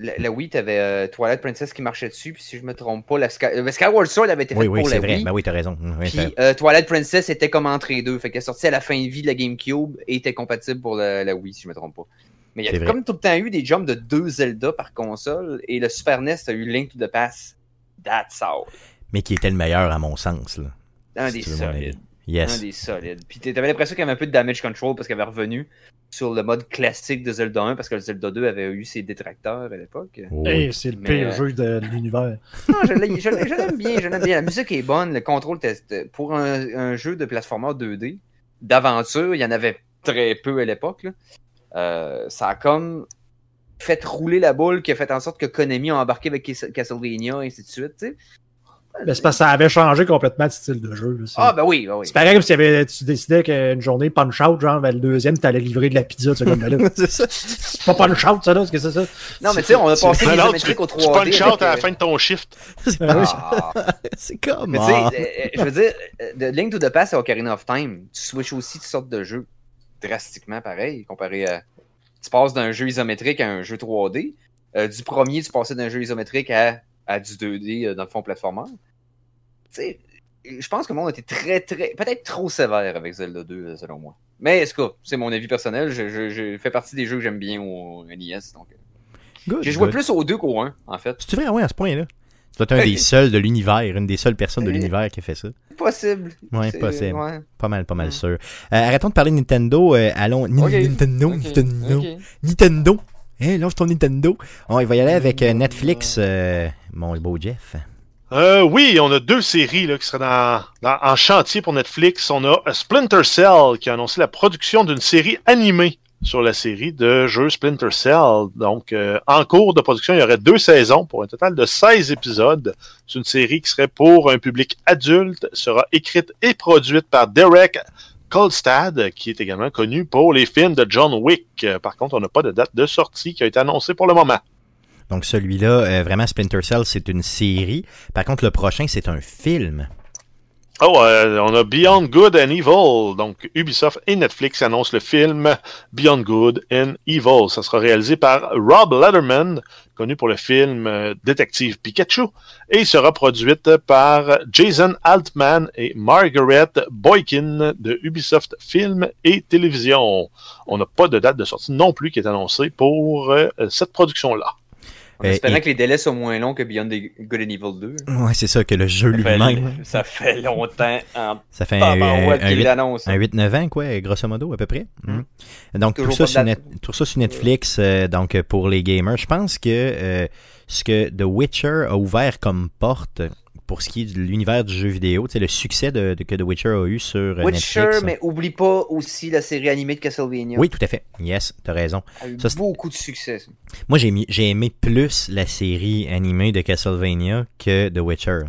La, la Wii, t'avais euh, Twilight Princess qui marchait dessus, puis si je me trompe pas, la Sky... euh, Skyward Sword avait été Oui, fait oui, pour la vrai. Wii. Ben oui, t'as raison. Oui, Puis euh, Twilight Princess était comme entre les deux. Fait qu'elle est sortie à la fin de vie de la GameCube et était compatible pour la, la Wii, si je me trompe pas. Mais il y a comme tout le temps eu des jumps de deux Zelda par console et le Super NES a eu Link to the Past. That's all. mais qui était le meilleur à mon sens. Là. Un Si des solides. Un Yes. des solides. Puis t'avais l'impression qu'il y avait un peu de damage control parce qu'elle avait revenu sur le mode classique de Zelda 1 parce que le Zelda 2 avait eu ses détracteurs à l'époque. Oui. Hey, c'est le pire euh, jeu de l'univers. Non, je l'ai- je l'ai- je l'aime bien, je l'aime bien. La musique est bonne, le contrôle était- c'était- pour un, un jeu de platformer 2D, d'aventure, il y en avait très peu à l'époque. Euh, ça a comme fait rouler la boule qui a fait en sorte que Konami a embarqué avec Cas- Castlevania et ainsi de suite. tu sais. Ben, c'est parce que ça avait changé complètement de style de jeu. là. Ah ben oui, ben oui. c'est pareil comme si avait- tu décidais qu'une journée punch out, genre ben, le deuxième, tu allais livrer de la pizza. Tu sais, comme, ben là, c'est ça. c'est pas punch out, ça, là, c'est que c'est ça. Non, mais tu sais, on a passé tu, l'isométrique au tu 3D. punch out avec, à euh, la fin de ton shift. ah. c'est comme. Mais tu sais, euh, euh, je veux dire, euh, de Link to the Past à Ocarina of Time, tu switches aussi toutes sortes de jeux drastiquement pareil, comparé à. Tu passes d'un jeu isométrique à un jeu 3D. Euh, du premier, tu passais d'un jeu isométrique à, à du 2D euh, dans le fond platformer. Tu sais, je pense que le monde était très, très. Peut-être trop sévère avec Zelda 2, euh, selon moi. Mais, est-ce que c'est mon avis personnel. Je, je, je fais partie des jeux que j'aime bien au NES. Donc, euh, j'ai joué good. plus au 2 qu'au 1, en fait. C'est vrai, ouais, à ce point-là. Tu dois être un des seuls de l'univers, une des seules personnes de l'univers qui a fait ça. Possible. Ouais, possible. ouais. Pas mal, pas mal sûr. Euh, arrêtons de parler de Nintendo. euh, allons. Nintendo, Nintendo. Nintendo. Hein, lance ton Nintendo. On va y aller avec euh, Netflix, euh, mon beau Jeff. Euh, oui, on a deux séries là, qui seraient dans, en chantier pour Netflix. On a Splinter Cell qui a annoncé la production d'une série animée sur la série de jeux Splinter Cell. Donc, euh, en cours de production, il y aurait deux saisons pour un total de 16 épisodes. C'est une série qui serait pour un public adulte, sera écrite et produite par Derek Kolstad, qui est également connu pour les films de John Wick. Euh, Par contre, on n'a pas de date de sortie qui a été annoncée pour le moment. Donc celui-là, euh, vraiment Splinter Cell, c'est une série. Par contre, le prochain, c'est un film. Oh, euh, on a Beyond Good and Evil. Donc, Ubisoft et Netflix annoncent le film Beyond Good and Evil. Ça sera réalisé par Rob Letterman, connu pour le film euh, Détective Pikachu, et sera produite par Jason Altman et Margaret Boykin de Ubisoft Film et Télévision. On n'a pas de date de sortie non plus qui est annoncée pour euh, cette production-là. En Euh, espérant et- que les délais soient moins longs que Beyond the Good and Evil 2. Ouais, c'est ça, que le jeu lui-même. ça fait longtemps en Ça fait un, un, qu'il huit- l'annonce. un 8-9 ans, quoi, grosso modo, à peu près. Hum. Mm. Donc, tout ça, sur. Net- tout ça sur Netflix, euh, donc pour les gamers. Je pense que euh, ce que The Witcher a ouvert comme porte pour ce qui est de l'univers du jeu vidéo, le succès de, de- que The Witcher a eu sur euh, Witcher, Netflix. mais oublie pas aussi la série animée de Castlevania. Oui, tout à fait. Yes, t'as raison. A eu Ça, beaucoup de succès. ça. Moi, j'ai, aimé plus la série animée de Castlevania que The Witcher.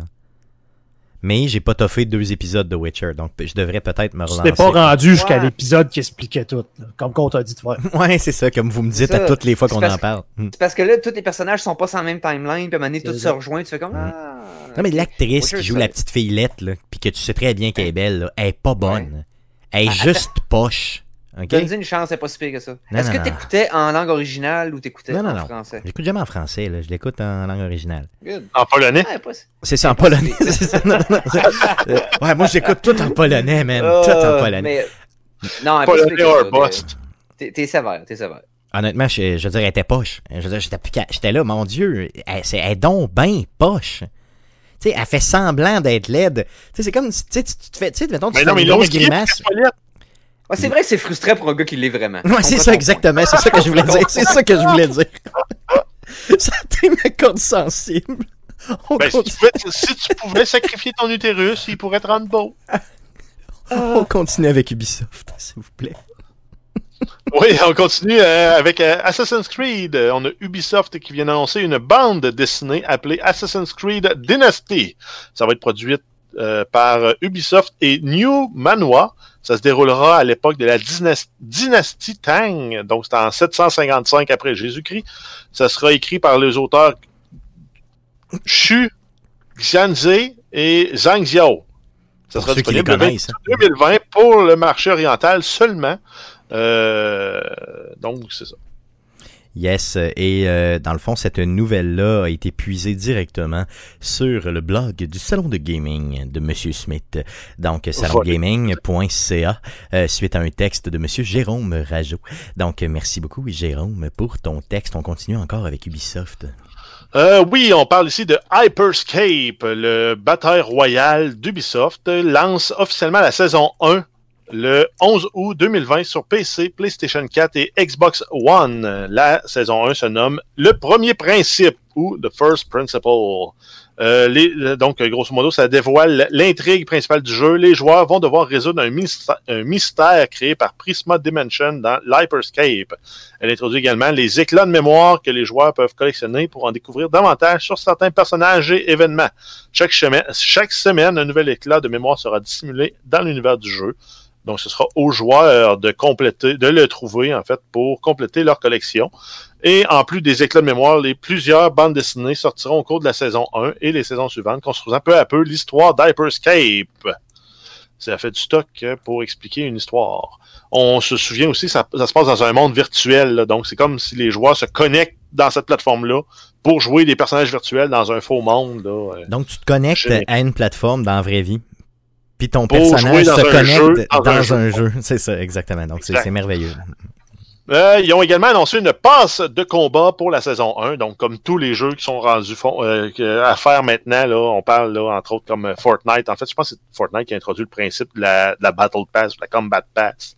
Mais j'ai pas toffé deux épisodes de Witcher, donc je devrais peut-être me Tu relancer. t'es pas rendu jusqu'à Ouais. l'épisode qui expliquait tout, là, comme qu'on t'a dit de faire. Ouais, c'est ça, comme vous me dites à toutes les fois qu'on en parle. Mm. C'est parce que là, tous les personnages sont pas sur la même timeline, puis à un moment donné, tout se rejoint, tu fais comme. Mm. Ah, Non, mais l'actrice qui joue ça- la petite fillette, là, puis que tu sais très bien qu'elle est belle, là, elle est pas bonne. Elle est Ah, juste poche. OK? Donne-y une chance, c'est pas si pire que ça. Est-ce que t'écoutais en langue originale ou t'écoutais Non, non, en non. français? J'écoute jamais en français, là. je l'écoute en langue originale. Good. En polonais? Pas C'est ça, en polonais. ça. Non. Euh, ouais, moi j'écoute tout en polonais, man. tout en Euh, polonais. mais- Non, Polonais or bust. T'es sévère, t'es sévère. Honnêtement, je, je veux dire, elle était poche. Je veux dire, j'étais là, mon Dieu, elle, est donc ben poche. Tu sais, elle fait semblant d'être laide. Tu sais, c'est comme, si- tu sais, tu tu te fais, tu sais, mettons, tu Mais fais non, mais une grosse grimace. Ouais, c'est vrai que c'est frustrant pour un gars qui l'est vraiment. Ouais, c'est ça, exactement. C'est ça que je voulais dire. C'est ça que je voulais dire. ça été ma corde sensible. On, Ben, si, tu pouvais, si tu pouvais sacrifier ton utérus, il pourrait te rendre beau. on continue avec Ubisoft, s'il vous plaît. Oui, on continue euh, avec euh, Assassin's Creed. On a Ubisoft qui vient d'annoncer une bande dessinée appelée Assassin's Creed Dynasty. Ça va être produite euh, par euh, Ubisoft et New Manoa. Ça se déroulera à l'époque de la dynas- dynastie Tang, donc c'est en 755 après Jésus-Christ. Ça sera écrit par les auteurs Xu, Xianze et Zhang Xiao. Ça sera disponible le connaissent, hein. 2020 pour le marché oriental seulement. Euh, donc, c'est ça. Yes, et euh, dans le fond, cette nouvelle-là a été puisée directement sur le blog du salon de gaming de Monsieur Smith. Donc, salongaming.ca, euh, suite à un texte de Monsieur Jérôme Rajot. Donc, merci beaucoup, Jérôme, pour ton texte. On continue encore avec Ubisoft. Euh, oui, on parle ici de Hyperscape, le bataille royal d'Ubisoft, lance officiellement la saison 1 le 11 août 2020 sur PC, PlayStation 4 et Xbox One. La saison 1 se nomme Le premier principe ou The First Principle. Euh, euh, donc, grosso modo, ça dévoile l'intrigue principale du jeu. Les joueurs vont devoir résoudre un mystère, créé par Prisma Dimension dans l'Hyperscape. Elle introduit également les éclats de mémoire que les joueurs peuvent collectionner pour en découvrir davantage sur certains personnages et événements. Chaque semaine un nouvel éclat de mémoire sera dissimulé dans l'univers du jeu. Donc, ce sera aux joueurs de compléter, de le trouver, en fait, pour compléter leur collection. Et en plus des éclats de mémoire, les plusieurs bandes dessinées sortiront au cours de la saison 1 et les saisons suivantes, construisant peu à peu l'histoire d'Hyperscape. Ça fait du stock euh, pour expliquer une histoire. On se souvient aussi, ça, ça se passe dans un monde virtuel, là. donc c'est comme si les joueurs se connectent dans cette plateforme-là pour jouer des personnages virtuels dans un faux monde. Là. euh. Donc, tu te connectes à une plateforme dans la vraie vie. Puis ton personnage se connecte dans un jeu. jeu. C'est ça, exactement. Donc, c'est Exact. merveilleux. Euh, ils ont également annoncé une passe de combat pour la saison 1. Donc, comme tous les jeux qui sont rendus euh, à faire maintenant, là, on parle là, entre autres comme euh, Fortnite. En fait, je pense que c'est Fortnite qui a introduit le principe de la, de la Battle Pass, de la Combat Pass.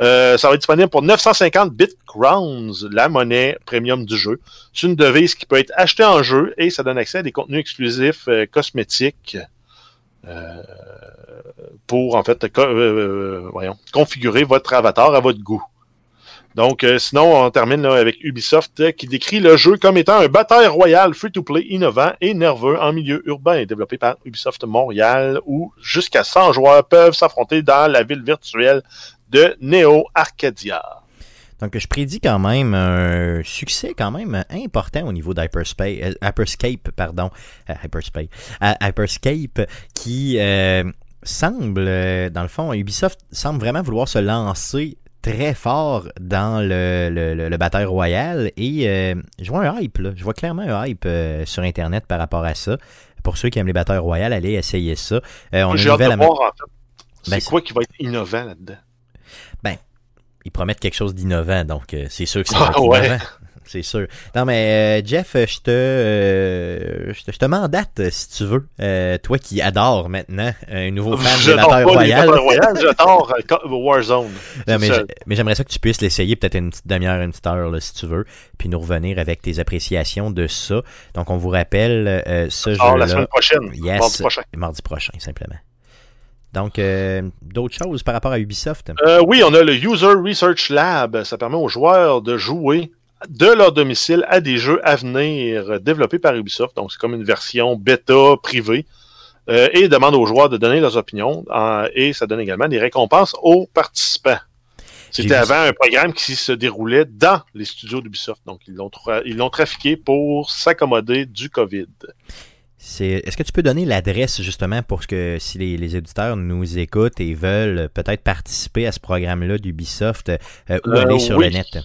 Euh, ça va être disponible pour 950 Bitcrowns, la monnaie premium du jeu. C'est une devise qui peut être achetée en jeu et ça donne accès à des contenus exclusifs euh, cosmétiques. euh, pour en fait euh, voyons, configurer votre avatar à votre goût. Donc, euh, sinon, on termine avec Ubisoft euh, qui décrit le jeu comme étant un bataille royal free-to-play innovant et nerveux en milieu urbain et développé par Ubisoft Montréal où jusqu'à 100 joueurs peuvent s'affronter dans la ville virtuelle de Neo Arcadia. Donc, je prédis quand même un succès quand même important au niveau d'Hyperspace, euh, Hyperscape, pardon, euh, Hyperspace, euh, Hyperscape, qui euh, semble, euh, dans le fond, Ubisoft semble vraiment vouloir se lancer très fort dans le, le, le, le bataille royal et euh, je vois un hype, là. je vois clairement un hype euh, sur Internet par rapport à ça. Pour ceux qui aiment les batailles royales, allez essayer ça. Euh, on J'ai hâte de à- voir, en fait, c'est Ben, quoi qui va être innovant là-dedans? ils promettent quelque chose d'innovant, donc c'est sûr que ça Ah, va être ouais. innovant. c'est sûr. Non, mais euh, Jeff, je te, euh, je te, je te mandate euh, si tu veux. Euh, toi qui adores maintenant un nouveau fan Je de Battle Royale. Royale, j'adore euh, Warzone. Non, mais j'aimerais ça que tu puisses l'essayer peut-être une petite demi-heure, une petite heure, là, si tu veux, puis nous revenir avec tes appréciations de ça. Donc, on vous rappelle euh, ce jeu-là. la semaine prochaine, Yes. mardi prochain. Mardi prochain, simplement. Donc, euh, d'autres choses par rapport à Ubisoft? Euh, oui, on a le User Research Lab. Ça permet aux joueurs de jouer de leur domicile à des jeux à venir développés par Ubisoft. Donc, c'est comme une version bêta privée. Euh, et demande aux joueurs de donner leurs opinions. euh, et ça donne également des récompenses aux participants. C'était avant un programme qui se déroulait dans les studios d'Ubisoft. Donc, ils l'ont tra- trafiqué pour s'accommoder du COVID. Est-ce que tu peux donner l'adresse justement pour que si les, les auditeurs nous écoutent et veulent peut-être participer à ce programme-là d'Ubisoft, euh, Euh, aller sur oui. le net?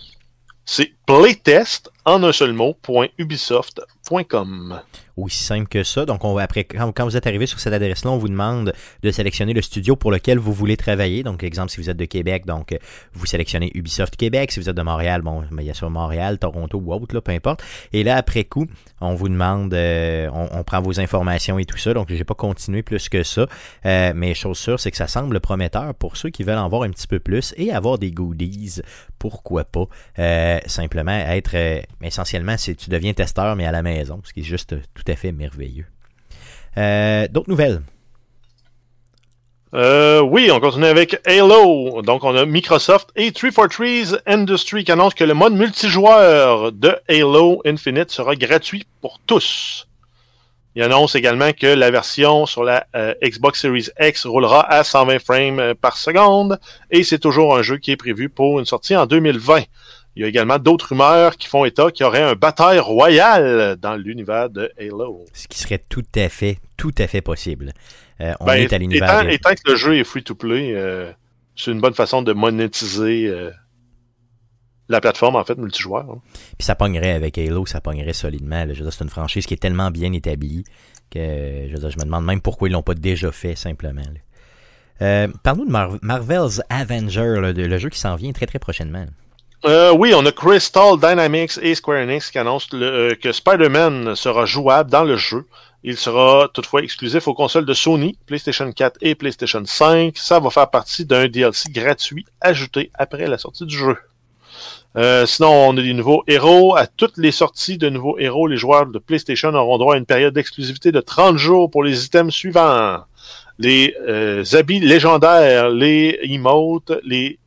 C'est playtest en un seul mot, point ubisoft.com. Aussi simple que ça. Donc, après, quand, vous êtes arrivé sur cette adresse-là, on vous demande de sélectionner le studio pour lequel vous voulez travailler. Donc, exemple, si vous êtes de Québec, donc vous sélectionnez Ubisoft Québec. Si vous êtes de Montréal, bon, ben, il y a sur Montréal, Toronto ou autre, peu importe. Et là, après coup, on vous demande, euh, on, on prend vos informations et tout ça. Donc, j'ai pas continué plus que ça. Euh, mais chose sûre, c'est que ça semble prometteur pour ceux qui veulent en voir un petit peu plus et avoir des goodies. Pourquoi pas? Euh, simplement être, euh, essentiellement, c'est tu deviens testeur, mais à la maison, ce qui est juste tout à fait merveilleux. Euh, D'autres nouvelles? Oui, on continue avec Halo. Donc, on a Microsoft et 343 Industry qui annoncent que le mode multijoueur de Halo Infinite sera gratuit pour tous. Il annonce également que la version sur la euh, Xbox Series X roulera à 120 frames euh, par seconde et c'est toujours un jeu qui est prévu pour une sortie en 2020. Il y a également d'autres rumeurs qui font état qu'il y aurait un bataille royale dans l'univers de Halo. Ce qui serait tout à fait, tout à fait possible. Euh, on Ben, est à l'univers. étant, de- étant que le jeu est free-to-play, euh, c'est une bonne façon de monétiser la plateforme, en fait, multijoueur. hein. Puis ça pognerait avec Halo, ça pognerait solidement. là. Je veux dire, c'est une franchise qui est tellement bien établie que je, veux dire, je me demande même pourquoi ils l'ont pas déjà fait, simplement. Euh, Parle-nous de Mar- Marvel's Avenger, là, de- le jeu qui s'en vient très très prochainement. Euh, oui, on a Crystal Dynamics et Square Enix qui annoncent le- euh, que Spider-Man sera jouable dans le jeu. Il sera toutefois exclusif aux consoles de Sony, PlayStation 4 et PlayStation 5. Ça va faire partie d'un DLC gratuit ajouté après la sortie du jeu. Euh, sinon, on a des nouveaux héros. À toutes les sorties de nouveaux héros, les joueurs de PlayStation auront droit à une période d'exclusivité de 30 jours pour les items suivants. Les euh, habits légendaires, les emotes, les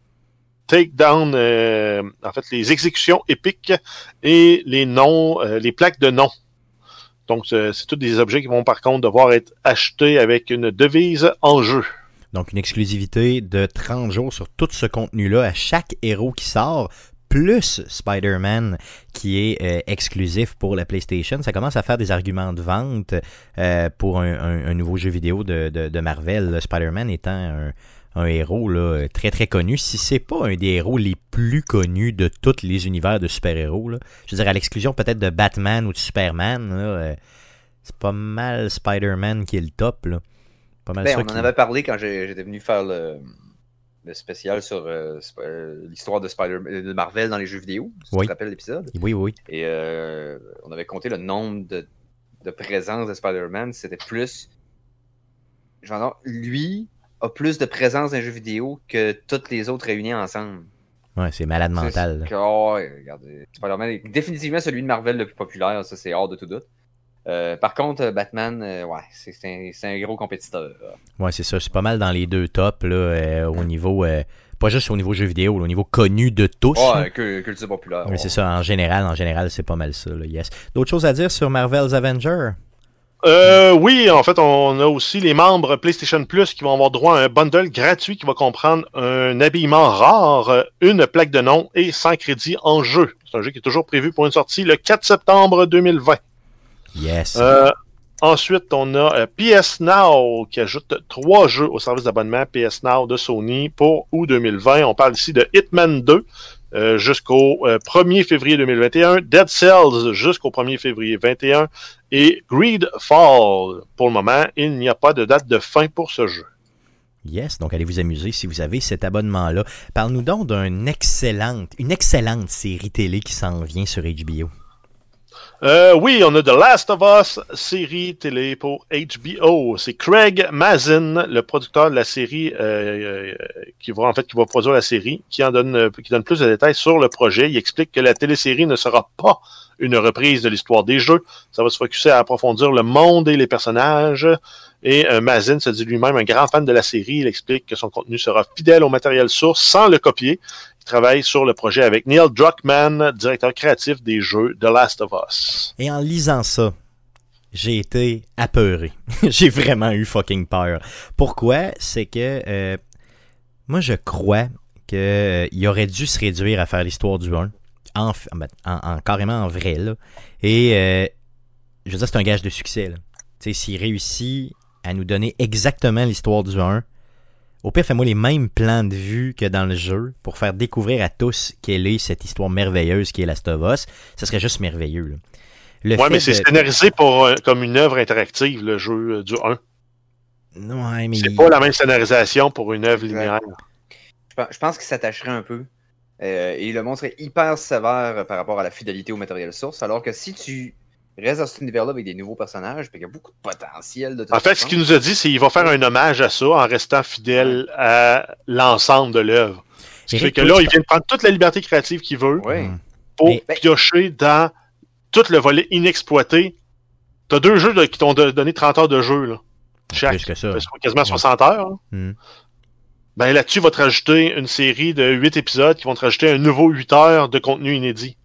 takedown, euh, en fait, les exécutions épiques et les noms, euh, les plaques de noms. Donc, c'est c'est tous des objets qui vont par contre devoir être achetés avec une devise en jeu. Donc une exclusivité de 30 jours sur tout ce contenu-là à chaque héros qui sort, plus Spider-Man qui est euh, exclusif pour la PlayStation. Ça commence à faire des arguments de vente euh, pour un, nouveau jeu vidéo de, de- Marvel. Spider-Man étant un, un héros très très connu, si c'est pas un des héros les plus connus de tous les univers de super-héros. Je veux dire, à l'exclusion peut-être de Batman ou de Superman, euh, c'est pas mal Spider-Man qui est le top. Là. Pas mal Ben, on en avait parlé quand j'étais venu faire le, le spécial sur euh, Sp- euh, l'histoire de Marvel dans les jeux vidéo. Si Oui. tu te rappelles l'épisode. Oui, oui. Et euh, on avait compté le nombre de, de présences de Spider-Man. C'était plus. Genre, lui a plus de présence dans les jeux vidéo que toutes les autres réunies ensemble. Ouais, c'est malade mental. que- oh, Spider-Man est définitivement celui de Marvel le plus populaire, ça c'est hors de tout doute. Euh, par contre, euh, Batman, euh, ouais, c'est un, gros compétiteur. Ouais, c'est ça. C'est pas mal dans les deux tops là, euh, au niveau. euh, pas juste au niveau jeu vidéo, là, au niveau connu de tous. là. Ouais, que, culture populaire. Mais ouais. c'est ça, en général, en général, c'est pas mal ça. Là, yes. D'autres choses à dire sur Marvel's Avenger? Euh, oui, en fait, on a aussi les membres PlayStation Plus qui vont avoir droit à un bundle gratuit qui va comprendre un habillement rare, une plaque de nom et 100 crédits en jeu. C'est un jeu qui est toujours prévu pour une sortie le 4 septembre 2020. Yes. Euh, ensuite, on a euh, PS Now qui ajoute trois jeux au service d'abonnement PS Now de Sony pour août 2020. On parle ici de Hitman 2 euh, jusqu'au euh, 1er février 2021, Dead Cells jusqu'au 1er février 2021 et Greedfall. Pour le moment, il n'y a pas de date de fin pour ce jeu. Yes, donc allez vous amuser si vous avez cet abonnement-là. Parle-nous donc d'une excellente, une excellente série télé qui s'en vient sur HBO. Euh, oui, on a The Last of Us, série télé pour HBO. C'est Craig Mazin, le producteur de la série, euh, euh, qui va en fait produire la série, qui donne qui donne plus de détails sur le projet. Il explique que la télésérie ne sera pas une reprise de l'histoire des jeux. Ça va se focuser à approfondir le monde et les personnages. Et euh, Mazin se dit lui-même un grand fan de la série. Il explique que son contenu sera fidèle au matériel source sans le copier. Il travaille sur le projet avec Neil Druckmann, directeur créatif des jeux The Last of Us. Et en lisant ça, j'ai été apeuré. j'ai vraiment eu fucking peur. Pourquoi? C'est que euh, moi, je crois qu'il aurait dû se réduire à faire l'histoire du 1. En, f- en, en- carrément en vrai, là. Et euh, je veux dire, c'est un gage de succès, s'il réussit à nous donner exactement l'histoire du 1, au pire, fais-moi les mêmes plans de vue que dans le jeu pour faire découvrir à tous quelle est cette histoire merveilleuse qui est Last of Us. Ça serait juste merveilleux, là. Le Ouais, fait mais c'est de- scénarisé pour, euh, comme une œuvre interactive, le jeu euh, du 1. Ouais, mais C'est pas la même scénarisation pour une œuvre linéaire. Je pense- Je pense qu'il s'attacherait un peu. euh, et le monde serait hyper sévère par rapport à la fidélité au matériel source. Alors que si tu restes dans cet univers-là avec des nouveaux personnages, puis qu'il y a beaucoup de potentiel de En fait, ce qu'il nous a dit, c'est qu'il va faire un hommage à ça en restant fidèle à l'ensemble de l'œuvre. Ce qui fait que là, il vient de prendre toute la liberté créative qu'il veut Ouais. Mm. pour Mais- piocher dans tout le volet inexploité. T'as deux jeux de- qui t'ont donné 30 heures de jeu, là. Chaque. Plus que ça. Quasiment 60 heures. là. Mm. Ben là-dessus, il va te rajouter une série de 8 épisodes qui vont te rajouter un nouveau 8 heures de contenu inédit.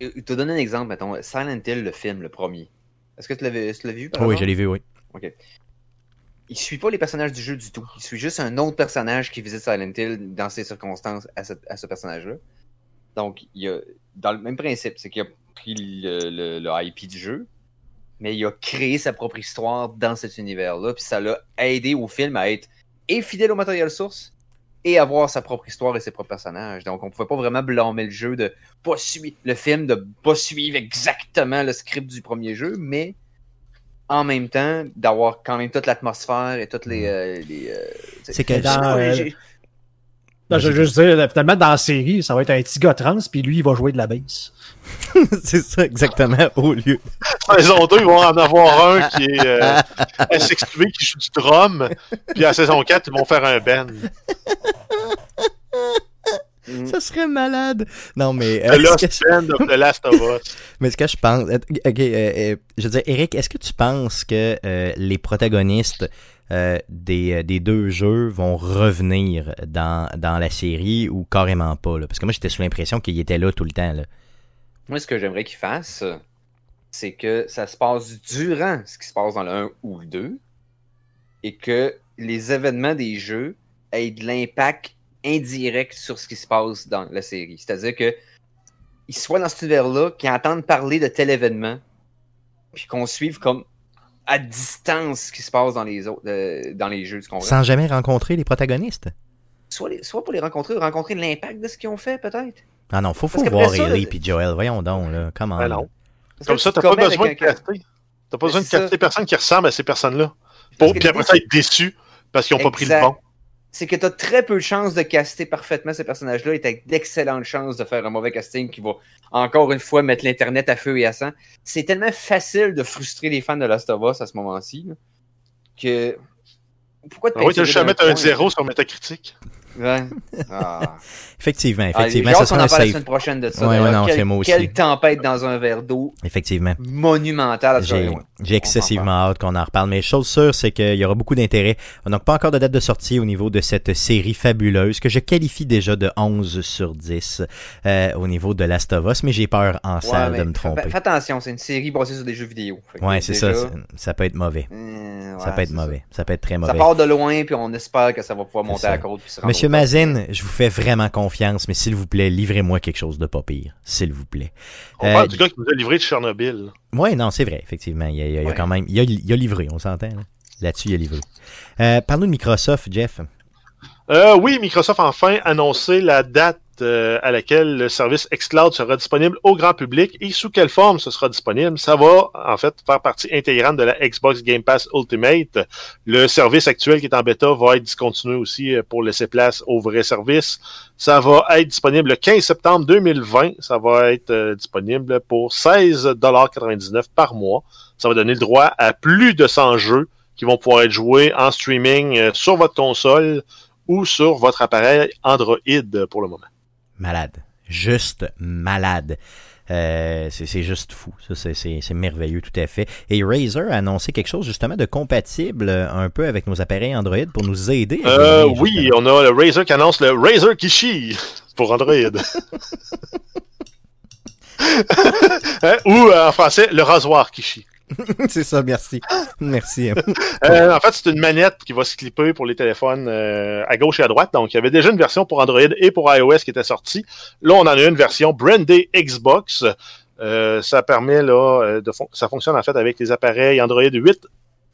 Je te donne un exemple, mettons. Silent Hill, le film, le premier. Est-ce que tu l'avais vu par Oh oui, je l'ai vu, oui. Il suit pas les personnages du jeu du tout. Il suit juste un autre personnage qui visite Silent Hill dans ces circonstances à ce, à ce personnage-là. Donc, il y a, dans le même principe, c'est qu'il a pris le, le- le IP du jeu, mais il a créé sa propre histoire dans cet univers-là, puis ça l'a aidé au film à être et fidèle au matériel source et avoir sa propre histoire et ses propres personnages. Donc, on pouvait pas vraiment blâmer le jeu de pas suivre le film, de pas suivre exactement le script du premier jeu, mais en même temps, d'avoir quand même toute l'atmosphère et toutes les. euh, les, euh, C'est que je dans, euh, Non, je veux juste dire, finalement, dans la série, ça va être un petit gars trans, puis lui, il va jouer de la bass. c'est ça, exactement, au lieu. Saison 2, ils vont en avoir un qui est euh, qui joue du drum. Puis à saison 4, ils vont faire un band. Mm. Ça serait malade. Non, mais. The euh, Lost ce que- Band of The Last of Us. Mais ce que je pense. euh, Ok, euh, euh, je veux dire, Eric, est-ce que tu penses que euh, les protagonistes euh, des, des deux jeux vont revenir dans, dans la série ou carrément pas? Là? Parce que moi, j'étais sous l'impression qu'ils étaient là tout le temps. Là. Moi, ce que j'aimerais qu'il fasse, c'est que ça se passe durant ce qui se passe dans le 1 ou le 2 et que les événements des jeux aient de l'impact indirect sur ce qui se passe dans la série. C'est-à-dire que ils soient dans cet univers-là, qu'ils entendent parler de tel événement, puis qu'on suive comme à distance ce qui se passe dans les autres, euh, dans les jeux? Sans jamais rencontrer les protagonistes? Soit, les- soit pour les rencontrer ou rencontrer l'impact de ce qu'ils ont fait, peut-être. Ah non, faut, faut voir Ellie et Joel. Voyons donc, là. Comment? Ben non. Comme ça, tu t'as pas besoin de caster. T'as pas besoin de caster personne qui ressemble à ces personnes-là. Pour, puis après ça, être déçu parce qu'ils ont pas pris le bon. c'est que tu as très peu de chances de caster parfaitement ces personnages-là et tu as d'excellentes chances de faire un mauvais casting qui va encore une fois mettre l'Internet à feu et à sang. C'est tellement facile de frustrer les fans de Last of Us à ce moment-ci que. Pourquoi te Ah oui, d'un mettre un zéro sur Metacritic. Ouais. Ah. Effectivement, Ah, effectivement. j'ai ça sera en un parle la semaine prochaine de ça. Ouais, ouais, d'ailleurs. non, Quelle- c'est moi aussi. Quelle tempête dans un verre d'eau Effectivement. monumentale. à ce J'ai excessivement hâte qu'on en reparle. Mais chose sûre, c'est qu'il y aura beaucoup d'intérêt. On n'a pas encore de date de sortie au niveau de cette série fabuleuse que je qualifie déjà de 11 sur 10 euh, au niveau de Last of Us, mais j'ai peur en Ouais, salle de me tromper. Fais attention, c'est une série basée sur des jeux vidéo. Ouais, c'est ça. déjà, c'est- Ça peut être mauvais. euh, Ça peut être mauvais. Ça peut être très Ça mauvais. part de loin, puis on espère que ça va pouvoir monter ça. à la côte. puis se rendre Monsieur. Mazin, je vous fais vraiment confiance, mais s'il vous plaît, livrez-moi quelque chose de pas pire. S'il vous plaît. On Euh, parle du gars qui nous a livré de Tchernobyl. Ouais, non, c'est vrai, effectivement. Il y a, il y a- il y a Ouais. quand même. Il y a, il y a livré, on s'entend. là. Là-dessus, il y a livré. Euh, Parle-nous de Microsoft, Jeff. Euh, oui, Microsoft a enfin annoncé la date euh, à laquelle le service xCloud sera disponible au grand public et sous quelle forme ce sera disponible. Ça va en fait faire partie intégrante de la Xbox Game Pass Ultimate. Le service actuel qui est en bêta va être discontinué aussi euh, pour laisser place au vrai service. Ça va être disponible le 15 septembre 2020. Ça va être euh, disponible pour 16,99$ par mois. Ça va donner le droit à plus de 100 jeux qui vont pouvoir être joués en streaming euh, sur votre console ou sur votre appareil Android pour le moment. Malade. Juste malade. Euh, c'est c'est juste fou. Ça, c'est- c'est c'est merveilleux, tout à fait. Et Razer a annoncé quelque chose justement de compatible euh, un peu avec nos appareils Android pour nous aider. à Euh, oui, justement. on a le Razer qui annonce le Razer Kishi pour Android. Hein, Ou en français, le rasoir Kishi. c'est ça, merci. Merci. Euh, en fait, c'est une manette qui va se clipper pour les téléphones euh, à gauche et à droite. Donc, il y avait déjà une version pour Android et pour iOS qui était sortie. Là, on en a une version brandée Xbox. Euh, ça permet là, de ça fonctionne en fait avec les appareils Android 8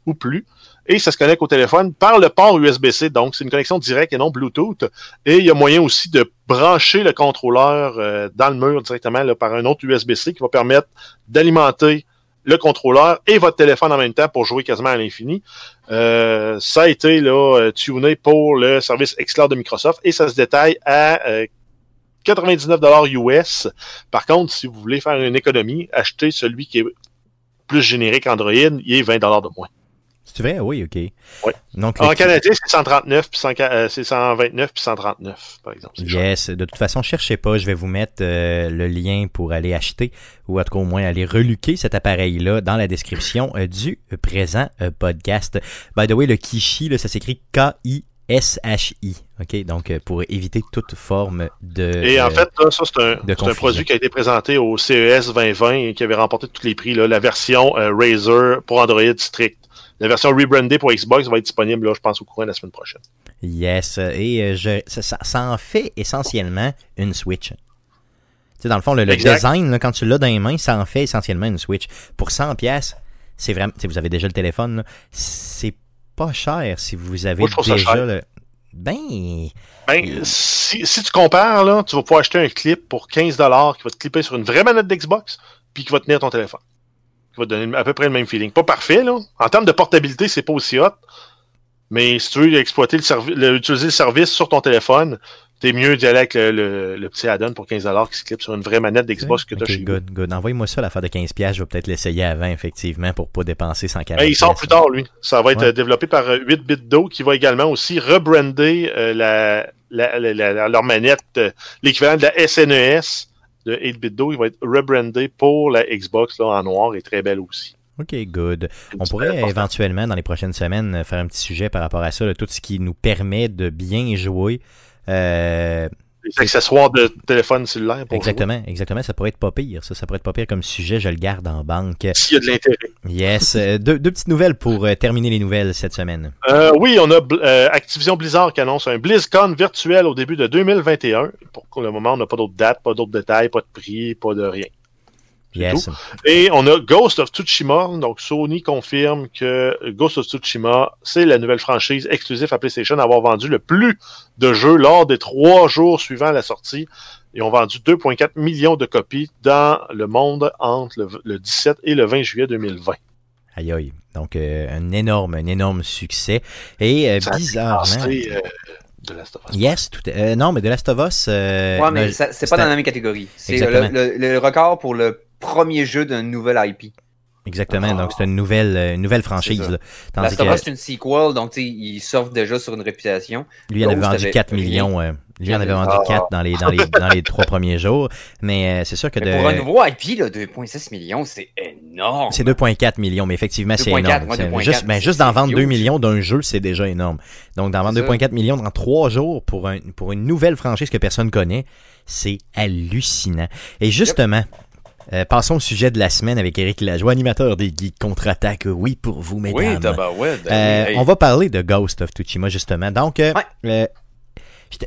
ou plus. Et ça se connecte au téléphone par le port USB-C. Donc, c'est une connexion directe et non Bluetooth. Et il y a moyen aussi de brancher le contrôleur dans le mur directement là, par un autre USB-C qui va permettre d'alimenter le contrôleur et votre téléphone en même temps pour jouer quasiment à l'infini. Euh, ça a été là, euh, tuné pour le service xCloud de Microsoft et ça se détaille à euh, 99$ US. Par contre, si vous voulez faire une économie, achetez celui qui est plus générique Android, il est 20$ de moins. C'est vrai? Oui, OK. Ouais. Donc, En canadien, c'est 139, puis 100 euh, c'est 129, puis 139, par exemple. Yes, de toute façon, cherchez pas, je vais vous mettre euh, le lien pour aller acheter ou en tout cas au moins aller reluquer cet appareil-là dans la description euh, du présent euh, podcast. By the way, le Kishi, là, ça s'écrit K-I-S-H-I. OK, donc pour éviter toute forme de. Et en fait, là, ça, c'est un, c'est un produit qui a été présenté au CES 2020 et qui avait remporté tous les prix. Là, la version Razer pour Android strict. La version rebrandée pour Xbox va être disponible, là, je pense, au courant de la semaine prochaine. Yes, euh, et euh, je, ça, en fait essentiellement une Switch. Tu sais, dans le fond, le, design, là, quand tu l'as dans les mains, ça en fait essentiellement une Switch. Pour 100 pièces, c'est vraiment, vous avez déjà le téléphone, c'est pas cher si vous avez Moi, déjà cher. le... Ben, Ben, si, si tu compares, là, tu vas pouvoir acheter un clip pour 15$ qui va te clipper sur une vraie manette d'Xbox, puis qui va tenir ton téléphone. Qui va donner à peu près le même feeling. Pas parfait, là. En termes de portabilité, c'est pas aussi hot. Mais si tu veux exploiter le utiliser le service sur ton téléphone, t'es mieux d'y aller avec le, le- le petit add-on pour 15$ qui se clip sur une vraie manette d'Xbox que tu as Ok, chez vous. good, good. Envoyez-moi ça, l'affaire de 15 pièces, je vais peut-être l'essayer avant, effectivement, pour pas dépenser 140 Ben, il sort plus tard, lui. Ça va être Ouais. euh, développé par euh, 8BitDo, qui va également aussi rebrander euh, la, la, la- la- leur manette, euh, l'équivalent de la SNES de 8BitDo. Il va être rebrandé pour la Xbox là, en noir et très belle aussi. Ok, good. On pourrait éventuellement, dans les prochaines semaines, faire un petit sujet par rapport à ça, là, tout ce qui nous permet de bien jouer. Euh, Les accessoires de téléphone cellulaire pour exactement, exactement. Ça pourrait être pas pire. Ça, ça pourrait être pas pire comme sujet. Je le garde en banque. S'il y a de l'intérêt. Yes. Euh, deux, deux petites nouvelles pour euh, terminer les nouvelles cette semaine. Euh, oui, on a euh, Activision Blizzard qui annonce un BlizzCon virtuel au début de 2021. Pour le moment, on n'a pas d'autres dates, pas d'autres détails, pas de prix, pas de rien. Yes. Et on a Ghost of Tsushima. Donc, Sony confirme que Ghost of Tsushima, c'est la nouvelle franchise exclusive à PlayStation à avoir vendu le plus de jeux lors des trois jours suivant la sortie. Ils ont vendu 2,4 millions de copies dans le monde entre le, le 17 et le 20 juillet 2020. Aïe aïe. Donc, euh, un énorme, un énorme succès. Et euh, bizarrement. dépassé, euh, de Last of Us. Yes, tout à- euh, non, mais de Last of Us. euh, Ouais, mais ça- c'est pas dans la même catégorie. C'est Exactement. le, le- le record pour le premier jeu d'un nouvel IP. Exactement. Ah. Donc, c'est une nouvelle, euh, une nouvelle franchise. Là. Tandis Last of que Us, c'est une sequel, donc ils surfent déjà sur une réputation. lui, il en avait vendu avait 4 rien. millions. euh, lui, il en avait vendu Ah. 4 dans les, dans les, dans les trois premiers jours. Mais euh, c'est sûr que Mais de. pour un nouveau IP, là, 2,6 millions, c'est énorme. C'est 2,4 millions, mais effectivement, c'est 2,4, énorme. ouais, C'est 2,4, juste, ben, c'est- juste d'en vendre 2 huge. millions d'un jeu, c'est déjà énorme. Donc, d'en vendre C'est ça. 2,4 millions dans 3 jours pour, un, pour une nouvelle franchise que personne connaît, c'est hallucinant. Et justement, euh, passons au sujet de la semaine avec Eric Lajoie, animateur des Geeks Contre-Attaque. Oui, pour vous, mesdames. Oui, tabarouette. ben Euh, hey. On va parler de Ghost of Tsushima, justement. Donc, euh, Ouais.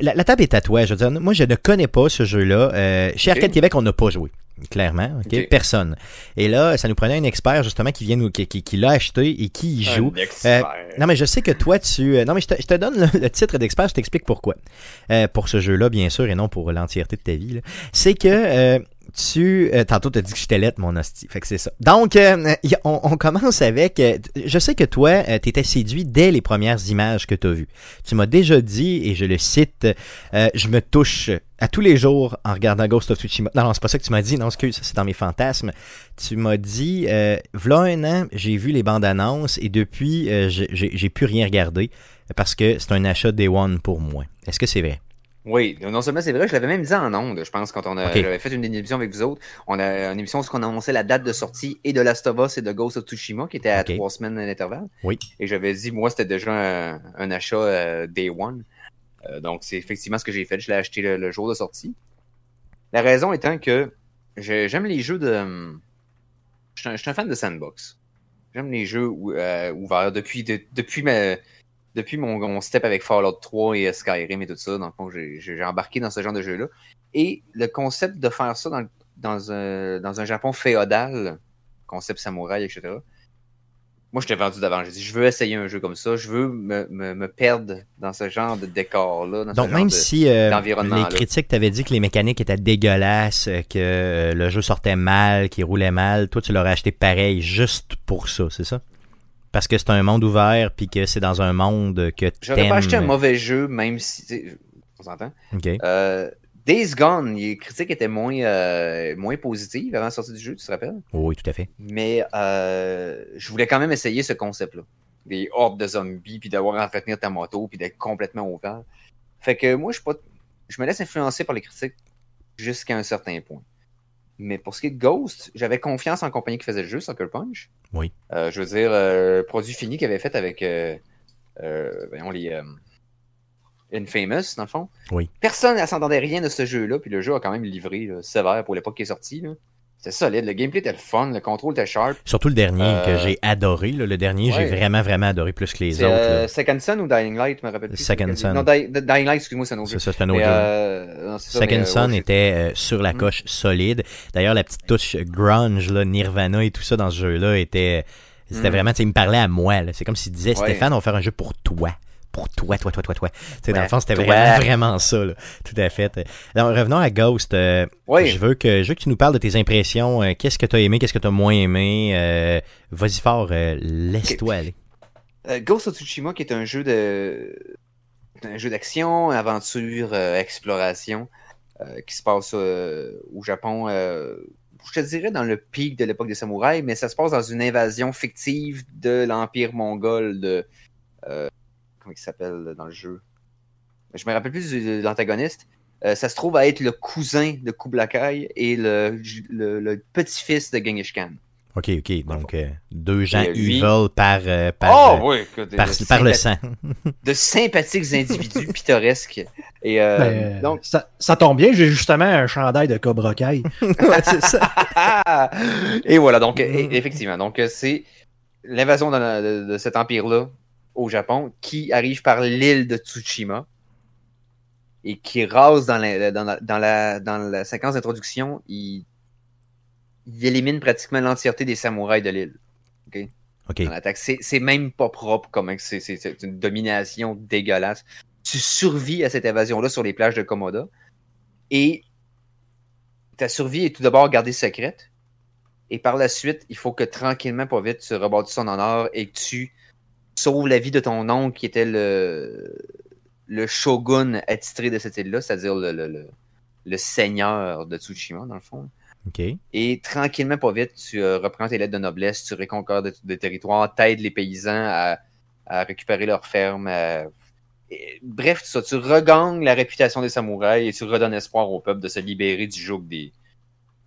la, la table est à toi. Je veux dire, moi, je ne connais pas ce jeu-là. Chez Ok. Arcade Québec, on n'a pas joué. Clairement. Personne. Et là, ça nous prenait un expert justement qui vient nous, qui, qui, qui l'a acheté et qui y joue. Un expert. Non, mais je sais que toi, tu. euh, non, mais je te, je te donne le, le titre d'expert, je t'explique pourquoi. Euh, pour ce jeu-là, bien sûr, et non pour l'entièreté de ta vie. C'est que tu. euh, tantôt, tu as dit que j'étais lettre, mon hostie. Fait que c'est ça. Donc, euh, on, on commence avec. euh, je sais que toi, tu étais séduit dès les premières images que tu as vues. Tu m'as déjà dit, et je le cite, euh, je me touche à tous les jours en regardant Ghost of Tsushima. Non, non, c'est pas ça que tu m'as dit. Non, excuse, c'est dans mes fantasmes. Tu m'as dit, euh, v'là un an, j'ai vu les bandes annonces et depuis, euh, j'ai plus rien regardé parce que c'est un achat Day One pour moi. Est-ce que c'est vrai? Oui, non seulement c'est vrai, je l'avais même dit en ondes, je pense, quand on a, j'avais fait une émission avec vous autres. On a une émission où on annonçait la date de sortie et de Last of Us et de Ghost of Tsushima, qui était à trois semaines d'intervalle. Oui. Et j'avais dit, moi, c'était déjà un, un achat euh, Day One. Euh, donc, c'est effectivement ce que j'ai fait. Je l'ai acheté le, le jour de sortie. La raison étant que j'aime les jeux de. hum, Je suis un, un fan de sandbox. J'aime les jeux ou- euh, ouverts depuis, de- depuis, ma, depuis mon, mon step avec Fallout 3 et Skyrim et tout ça. Donc, j'ai j'ai embarqué dans ce genre de jeu-là. Et le concept de faire ça dans, un, dans un Japon féodal, concept samouraï, etc. Moi, je t'ai vendu d'avant. J'ai dit, je veux essayer un jeu comme ça. Je veux me, me, me perdre dans ce genre de décor-là. Donc, même de- si euh, les critiques t'avaient dit que les mécaniques étaient dégueulasses, que euh, le jeu sortait mal, qu'il roulait mal, toi, tu l'aurais acheté pareil juste pour ça, c'est ça? Parce que c'est un monde ouvert puis que c'est dans un monde que J'aurais pas acheté un mauvais jeu, même si. On s'entend? OK. Euh, Days Gone, les critiques étaient moins, euh, moins positives avant la sortie du jeu, tu te rappelles? Oui, tout à fait. Mais euh, je voulais quand même essayer ce concept-là. Des hordes de zombies, puis d'avoir à entretenir ta moto, puis d'être complètement ouvert. Fait que moi, je, suis pas... je me laisse influencer par les critiques jusqu'à un certain point. Mais pour ce qui est de Ghost, j'avais confiance en la compagnie qui faisait le jeu, Sucker Punch. Oui. Euh, je veux dire, euh, produit fini qu'ils avaient fait avec euh, euh, les euh, Infamous, dans le fond. Oui. Personne ne s'entendait rien de ce jeu-là, puis le jeu a quand même livré là, sévère pour l'époque qui est sorti. là. C'était solide, le gameplay était le fun, le contrôle était sharp. Surtout le dernier Euh, que j'ai adoré. là. Le dernier, j'ai vraiment, vraiment adoré plus que les autres. euh. Second Son ou Dying Light, je me rappelle plus. Second Son. Non, Di- Dying Light, excuse-moi, c'est un autre C'est jeu. ça, c'est un autre Mais, jeu. euh, non, ça, Second mais, euh, Son ouais, était euh, sur la Mm. coche solide. D'ailleurs, la petite touche grunge, là, Nirvana et tout ça dans ce jeu-là était. C'était Mm. vraiment, tu sais, il me parlait à moi. là. C'est comme s'il disait Ouais. Stéphane, on va faire un jeu pour toi. Pour toi, toi, toi, toi, toi. Tu sais, dans Ouais, le fond, c'était vraiment, vraiment ça. là. Tout à fait. Alors, revenons à Ghost. euh, Oui. je, veux que, je veux que tu nous parles de tes impressions. euh, qu'est-ce que tu as aimé, qu'est-ce que tu as moins aimé. euh, Vas-y fort, laisse-toi aller. Ghost of Tsushima, qui est un jeu de un jeu d'action, aventure, exploration, qui se passe au Japon. je te dirais dans le pic de l'époque des samouraïs, mais ça se passe dans une invasion fictive de l'empire mongol de euh, comment il s'appelle dans le jeu. Je me rappelle plus de l'antagoniste. Euh, ça se trouve à être le cousin de Kublai Kai et le, le- le petit-fils de Genghis Khan. OK, OK. Donc, euh, deux gens lui- evil par, euh, par, oh euh, oui, écoute, par, de par le sang. de sympathiques individus pittoresques. Et euh, Ben, donc, ça, ça tombe bien, j'ai justement un chandail de Cobra Kai. Et voilà, donc e- effectivement, donc euh, c'est l'invasion de, la- de- de cet empire-là au Japon qui arrive par l'île de Tsushima et qui rase dans la, dans la, dans la, dans la séquence d'introduction, il, il élimine pratiquement l'entièreté des samouraïs de l'île. OK? dans l'attaque. C'est c'est même pas propre comme c'est une domination dégueulasse. Tu survis à cette invasion-là sur les plages de Komoda et ta survie est tout d'abord gardée secrète. Et par la suite, il faut que tranquillement, pas vite, tu rebâtis son honneur et que tu sauves la vie de ton oncle qui était le, le shogun attitré de cette île-là, c'est-à-dire le, le, le- le seigneur de Tsushima, dans le fond. OK. Et tranquillement, pas vite, tu euh, reprends tes lettres de noblesse, tu réconquères des de territoires, t'aides les paysans à, à récupérer leurs fermes. à- et- bref, tout ça, tu regagnes la réputation des samouraïs et tu redonnes espoir au peuple de se libérer du joug des,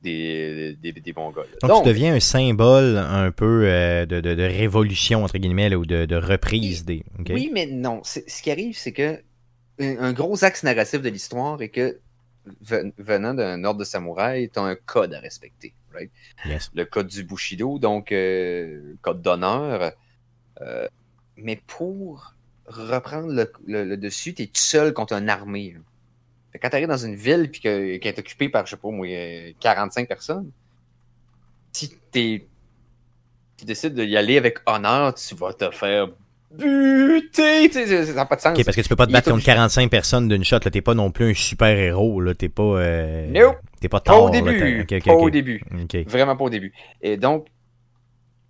des, des, des Mongols. Donc, tu deviens un symbole un peu euh, de, de, de révolution, entre guillemets, là, ou de, de reprise des. Oui, mais non. Ce qui arrive, c'est que un, un gros axe narratif de l'histoire est que ven- venant d'un ordre de samouraï, tu as un code à respecter. Right? Yes. Le code du Bushido, donc euh, code d'honneur. Euh, mais pour reprendre le, le- le dessus, tu es tout seul contre une armée. Fait quand tu arrives dans une ville puis que, qui est occupée par, je sais pas moi, euh, 45 personnes, si t'es, tu décides d'y aller avec honneur, tu vas te faire buter. Ça n'a pas de sens. Ok, parce que tu peux pas te battre contre obligé- 45 personnes d'une shot. Là, t'es pas non plus un super héros. Là, t'es pas. Euh... Nope. T'es pas Pas au début. pas au début. Vraiment pas au début. Et donc,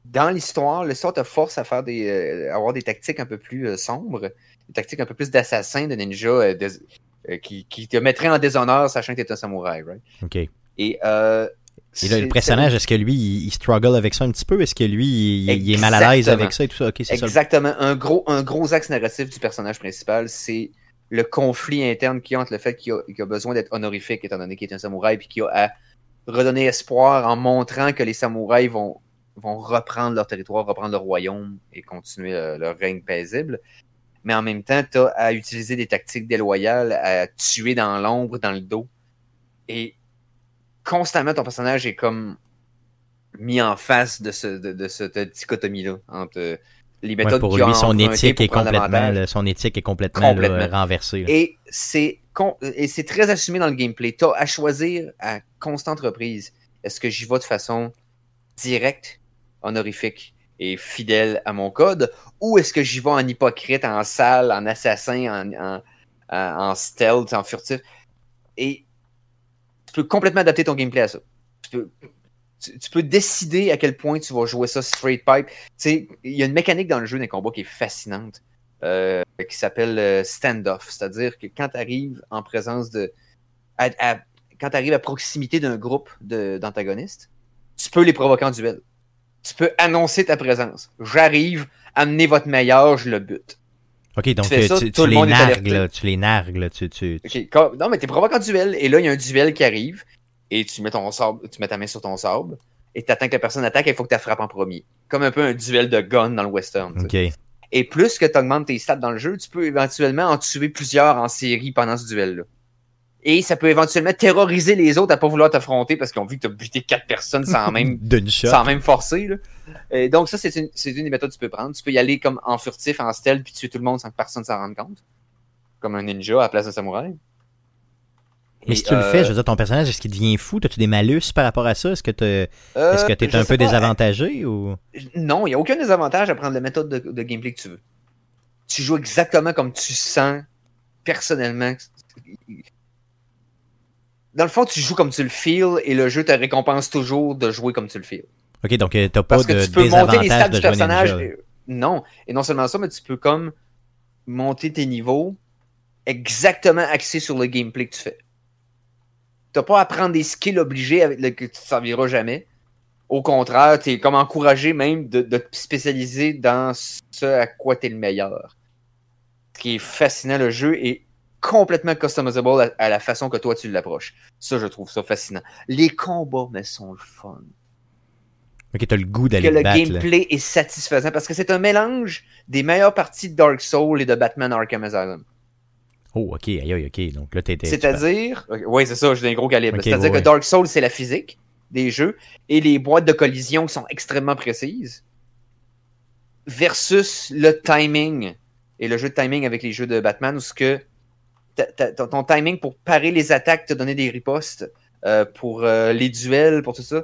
dans l'histoire, l'histoire te force à faire des, euh, avoir des tactiques un peu plus euh, sombres, des tactiques un peu plus d'assassin, de ninja, euh, euh, qui, qui te mettraient en déshonneur, sachant que t'es un samouraï, right? ok. Et Et, euh, là, c'est- le personnage, est-ce que lui, il, struggle avec ça un petit peu? Est-ce que lui, il, il est mal à l'aise Exactement. avec ça et tout ça? Ok, c'est ça. Exactement. Un gros, un gros axe narratif du personnage principal, c'est le conflit interne qu'il y a entre le fait qu'il a, a besoin d'être honorifique, étant donné qu'il est un samouraï, puis qu'il a à redonner espoir en montrant que les samouraïs vont, vont reprendre leur territoire, reprendre leur royaume et continuer euh, leur règne paisible. Mais en même temps, tu as à utiliser des tactiques déloyales, à tuer dans l'ombre, dans le dos. Et constamment, ton personnage est comme mis en face de, ce, de, de cette dichotomie-là entre euh, les Ouais, méthodes pour lui, son éthique est complètement, son éthique est complètement, là, Complètement. renversée. là. Et c'est et c'est très assumé dans le gameplay. Tu as à choisir à constante reprise. Est-ce que j'y vais de façon directe, honorifique et fidèle à mon code, ou est-ce que j'y vais en hypocrite, en sale, en assassin, en, en stealth, en furtif? Et tu peux complètement adapter ton gameplay à ça. Tu peux, tu, peux décider à quel point tu vas jouer ça straight pipe. Il y a une mécanique dans le jeu des combats qui est fascinante. Euh, qui s'appelle euh, stand-off. C'est-à-dire que quand tu arrives en présence de. quand tu arrives à proximité d'un groupe d'antagonistes, tu peux les provoquer en duel. Tu peux annoncer ta présence. J'arrive, amenez votre meilleur, je le bute. Ok, donc ça, tu, tout tu le les monde nargues, là, tu les nargues, là, tu, Non, mais t'es provoqué en duel, et là, il y a un duel qui arrive, et tu mets, ton sable, tu mets ta main sur ton sable, et t'attends que la personne attaque, et il faut que tu frappes en premier. Comme un peu un duel de gun dans le western. tu sais. Ok. Et plus que tu augmentes tes stats dans le jeu, tu peux éventuellement en tuer plusieurs en série pendant ce duel-là. Et ça peut éventuellement terroriser les autres à pas vouloir t'affronter parce qu'ils ont vu que tu as buté quatre personnes sans même, sans même forcer. Là. Et donc, ça, c'est une, c'est une des méthodes que tu peux prendre. Tu peux y aller comme en furtif, en stealth, puis tuer tout le monde sans que personne s'en rende compte. Comme un ninja à la place d'un samouraï. Mais Et, si tu le euh, fais, je veux dire, ton personnage, est-ce qu'il devient fou? As-tu des malus par rapport à ça? Est-ce que tu euh, est-ce que t'es je un peu pas, désavantagé ou? Non, il n'y a aucun désavantage à prendre la méthode de, de gameplay que tu veux. Tu joues exactement comme tu sens personnellement. Dans le fond, tu joues comme tu le feels et le jeu te récompense toujours de jouer comme tu le feels. Ok, donc euh, t'as pas Parce que de tu peux monter les stats du personnage. Non. Et non seulement ça, mais tu peux comme monter tes niveaux exactement axés sur le gameplay que tu fais. T'as pas à prendre des skills obligés avec lesquels tu te serviras jamais. Au contraire, tu es comme encouragé même de, de te spécialiser dans ce à quoi tu es le meilleur. Ce qui est fascinant, le jeu est complètement customizable à, à la façon que toi tu l'approches. Ça, je trouve ça fascinant. Les combats, mais sont le fun Ok, t'as le goût que d'aller le battre. là. gameplay est satisfaisant parce que c'est un mélange des meilleures parties de Dark Souls et de Batman Arkham Asylum. Oh, ok, aïe, ok. Donc là, t'es. t'es- C'est-à-dire, oui, c'est ça, j'ai un gros calibre. C'est-à-dire ouais, que ouais. Dark Souls, c'est la physique des jeux et les boîtes de collision qui sont extrêmement précises versus le timing et le jeu de timing avec les jeux de Batman où ce que ton timing pour parer les attaques, te donner des ripostes, euh, pour euh, les duels, pour tout ça,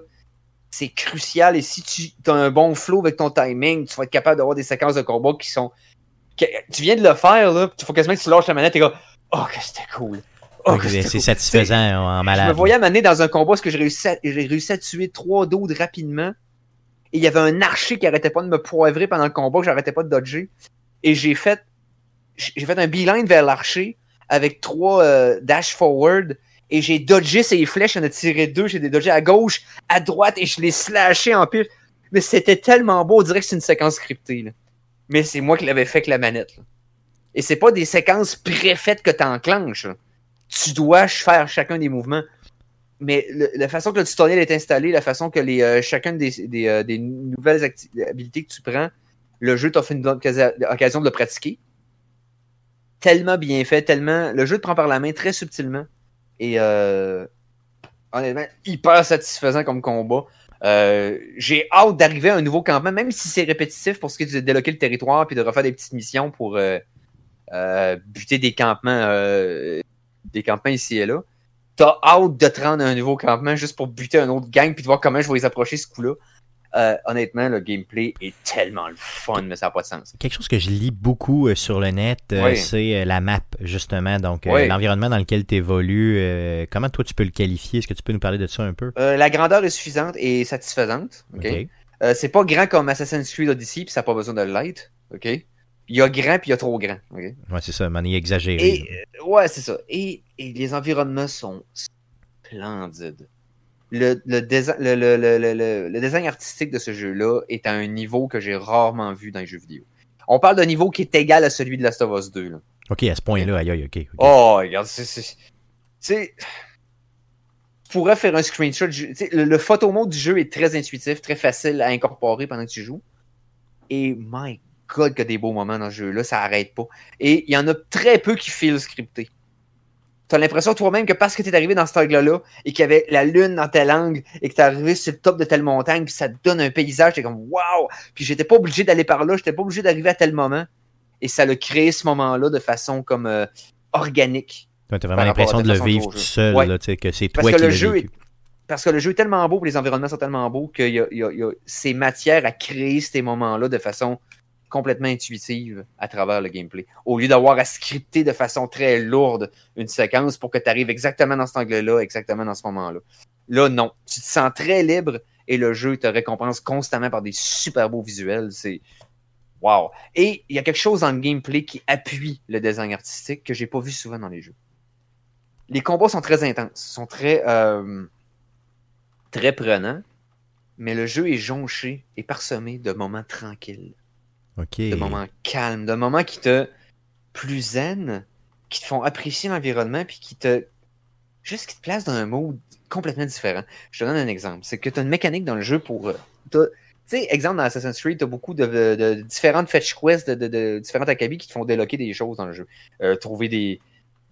c'est crucial. Et si tu as un bon flow avec ton timing, tu vas être capable d'avoir des séquences de combat qui sont. que- tu viens de le faire, là, il faut quasiment que tu lâches la manette et comme Oh, que c'était cool! Oh, c'est cool. satisfaisant en Je malade. me voyais m'amener dans un combat parce que j'ai réussi, à, j'ai réussi à tuer trois d'autres rapidement. Et il y avait un archer qui arrêtait pas de me poivrer pendant le combat, que j'arrêtais pas de dodger. Et j'ai fait, j'ai fait un beeline vers l'archer avec trois euh, dash forward. Et j'ai dodgé ses flèches, j'en ai tiré deux, j'ai dodgé à gauche, à droite, et je l'ai slashé en pile. Mais c'était tellement beau, on dirait que c'est une séquence scriptée. là. Mais c'est moi qui l'avais fait avec la manette. là. Et c'est pas des séquences préfaites que t'enclenches. Tu dois faire chacun des mouvements mais la façon que le tutoriel est installé, la façon que les, euh, chacun des, euh, des nouvelles habilités que tu prends, le jeu t'offre une occasion de le pratiquer. Tellement bien fait, tellement. Le jeu te prend par la main très subtilement. Et euh, honnêtement, hyper satisfaisant comme combat. Euh, J'ai hâte d'arriver à un nouveau campement, même si c'est répétitif pour ce qui est de débloquer le territoire puis de refaire des petites missions pour euh, buter des campements des campements ici et là, t'as hâte de te rendre à un nouveau campement juste pour buter un autre gang puis de voir comment je vais les approcher ce coup-là. Euh, honnêtement, le gameplay est tellement le fun, mais ça n'a pas de sens. Quelque chose que je lis beaucoup euh, sur le net, euh, Oui. c'est la map, justement. Donc, Oui. l'environnement dans lequel tu évolues. comment toi, tu peux le qualifier? Est-ce que tu peux nous parler de ça un peu? La grandeur est suffisante et satisfaisante. ok? C'est pas grand comme Assassin's Creed Odyssey, puis ça n'a pas besoin de light. ok? Il y a grand, puis il y a trop grand. Ouais, c'est ça, manier exagéré. Et ouais, c'est ça. Et, et les environnements sont splendides. Le, le, le, le, design artistique de ce jeu-là est à un niveau que j'ai rarement vu dans les jeux vidéo. On parle d'un niveau qui est égal à celui de Last of Us 2. Là. Ok, à ce point-là, aïe, aïe, ok. Oh, regarde, c'est. Tu pourrais faire un screenshot. Le, le photo mode du jeu est très intuitif, très facile à incorporer pendant que tu joues. Et my god, que des beaux moments dans ce jeu-là, ça arrête pas. Et il y en a très peu qui filent scripté. T'as l'impression toi-même que parce que t'es arrivé dans cet angle-là et qu'il y avait la lune dans tel angle et que t'es arrivé sur le top de telle montagne puis ça te donne un paysage, t'es comme waouh! Puis j'étais pas obligé d'aller par là, j'étais pas obligé d'arriver à tel moment. Et ça l'a créé ce moment-là de façon comme euh, organique. T'as par vraiment l'impression de le vivre tout seul, Ouais. là, tu sais, que c'est Parce toi que qui le jeu vécu. Parce que le jeu est tellement beau, puis les environnements sont tellement beaux qu'il y a, il y a- il y a ces matières à créer ces moments-là de façon complètement intuitive à travers le gameplay. Au lieu d'avoir à scripter de façon très lourde une séquence pour que tu arrives exactement dans cet angle-là, exactement dans ce moment-là. Là, non. Tu te sens très libre et le jeu te récompense constamment par des super beaux visuels. C'est. Wow. Et il y a quelque chose dans le gameplay qui appuie le design artistique que j'ai pas vu souvent dans les jeux. Les combats sont très intenses, sont très. euh, très prenants, mais le jeu est jonché et parsemé de moments tranquilles De moments calmes, de moments qui te plus zen, qui te font apprécier l'environnement, puis qui te juste qui te placent dans un mode complètement différent. Je te donne un exemple, c'est que tu as une mécanique dans le jeu pour euh, tu sais, exemple dans Assassin's Creed, tu as beaucoup de, de- de différentes fetch quests, de, de, de différentes acabis qui te font débloquer des choses dans le jeu. Euh, trouver des,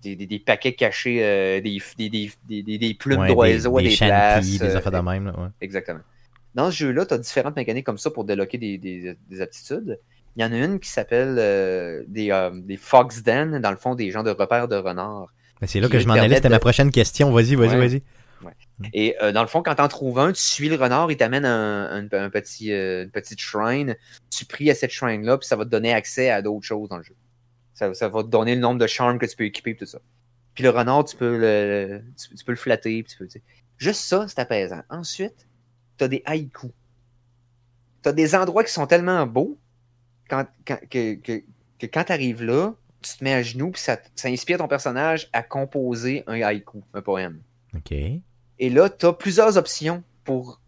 des, des- des paquets cachés, euh, des, des, plumes Ouais, d'oiseaux des, des, places. des affaires de même. Là, ouais. Exactement. Dans ce jeu-là, tu as différentes mécaniques comme ça pour des, des aptitudes. Il y en a une qui s'appelle euh, des, euh, des Fox Den, dans le fond, des gens de repères de renards. Mais c'est là que je m'en allais, c'était de- ma prochaine question. Vas-y, vas-y, Ouais. vas-y. Et euh, dans le fond, quand tu en trouves un, tu suis le renard, il t'amène un, un- un petit, euh, une petite shrine. Tu pries à cette shrine-là, puis ça va te donner accès à d'autres choses dans le jeu. Ça, ça va te donner le nombre de charmes que tu peux équiper, tout ça. Puis le renard, tu peux le, tu, tu peux le flatter. puis tu peux, tu sais. Juste ça, c'est apaisant. Ensuite, tu as des haïkus. Tu as des endroits qui sont tellement beaux quand, quand- que, que, que quand tu arrives là, tu te mets à genoux, puis ça, ça inspire ton personnage à composer un haïku, un poème. Ok. Et là, tu as plusieurs options pour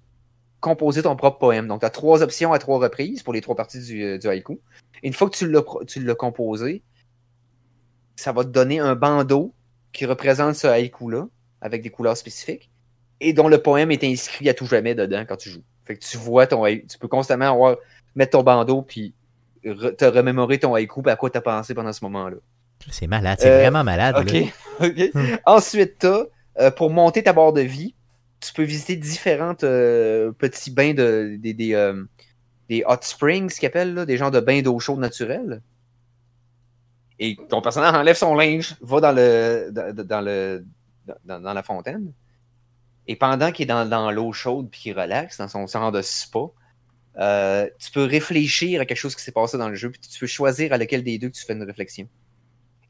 composer ton propre poème. Donc, tu as trois options à trois reprises pour les trois parties du, euh, du haïku. Et une fois que tu l'as pro- tu l'as composé, ça va te donner un bandeau qui représente ce haïku-là, avec des couleurs spécifiques, et dont le poème est inscrit à tout jamais dedans quand tu joues. Fait que tu vois ton haïku, tu peux constamment avoir, mettre ton bandeau, puis re- te remémorer ton haïku, puis à quoi tu as pensé pendant ce moment-là. C'est malade, c'est Euh, vraiment malade. OK. là. Hmm. Ensuite, t'as, euh, pour monter ta barre de vie, tu peux visiter différents euh, petits bains de des, des, des hot springs, ce qu'ils appellent, là, des genres de bains d'eau chaude naturelle. Et ton personnage enlève son linge, va dans le dans, dans le dans, dans la fontaine. Et pendant qu'il est dans, dans l'eau chaude puis qu'il relaxe dans son genre de spa, euh, tu peux réfléchir à quelque chose qui s'est passé dans le jeu, puis tu peux choisir à lequel des deux que tu fais une réflexion.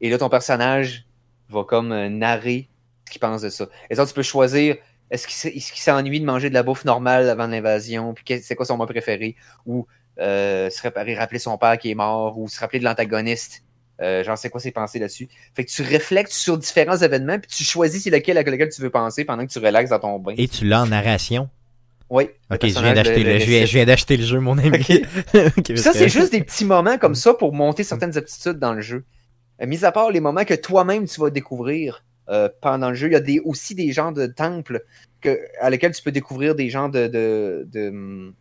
Et là, ton personnage va comme euh, narrer ce qu'il pense de ça. Et ça, tu peux choisir est-ce qu'il s'ennuie de manger de la bouffe normale avant l'invasion, puis c'est quoi son mot préféré, ou euh, se rappeler, rappeler son père qui est mort, ou se rappeler de l'antagoniste. Euh, genre, c'est quoi ses pensées là-dessus? Fait que tu réflectes sur différents événements, puis tu choisis lequel à lequel tu veux penser pendant que tu relaxes dans ton bain. Et tu l'as en narration? Oui. Ok, je viens d'acheter le- le, le je viens, décide. je viens d'acheter le jeu, mon ami. Ça, que- c'est juste des petits moments comme ça pour monter certaines aptitudes dans le jeu. Euh, mis à part les moments que toi-même tu vas découvrir euh, pendant le jeu, il y a des, aussi des genres de temples que, à lesquels tu peux découvrir des genres de, de, de, hum,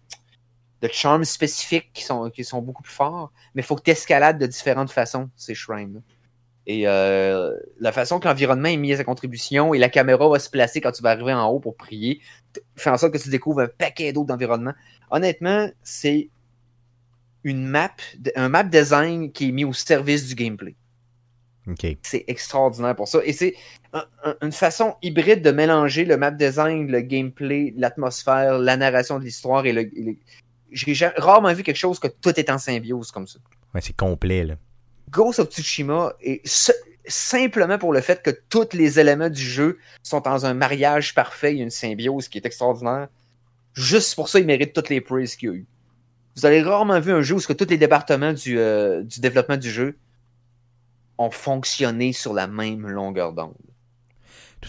de charmes spécifiques qui sont, qui sont beaucoup plus forts, mais il faut que tu escalades de différentes façons ces shrines. Et euh, la façon que l'environnement est mis à sa contribution et la caméra va se placer quand tu vas arriver en haut pour prier, fait en sorte que tu découvres un paquet d'autres environnements. Honnêtement, c'est une map, un map design qui est mis au service du gameplay. OK. C'est extraordinaire pour ça. Et c'est un- un- une façon hybride de mélanger le map design, le gameplay, l'atmosphère, la narration de l'histoire et le. J'ai ja- rarement vu quelque chose que tout est en symbiose comme ça. Ouais, c'est complet, là. Ghost of Tsushima est simplement pour le fait que tous les éléments du jeu sont dans un mariage parfait, il une symbiose qui est extraordinaire. Juste pour ça, il mérite toutes les praises qu'il y a eu. Vous avez rarement vu un jeu où tous les départements euh, du développement du jeu ont fonctionné sur la même longueur d'onde.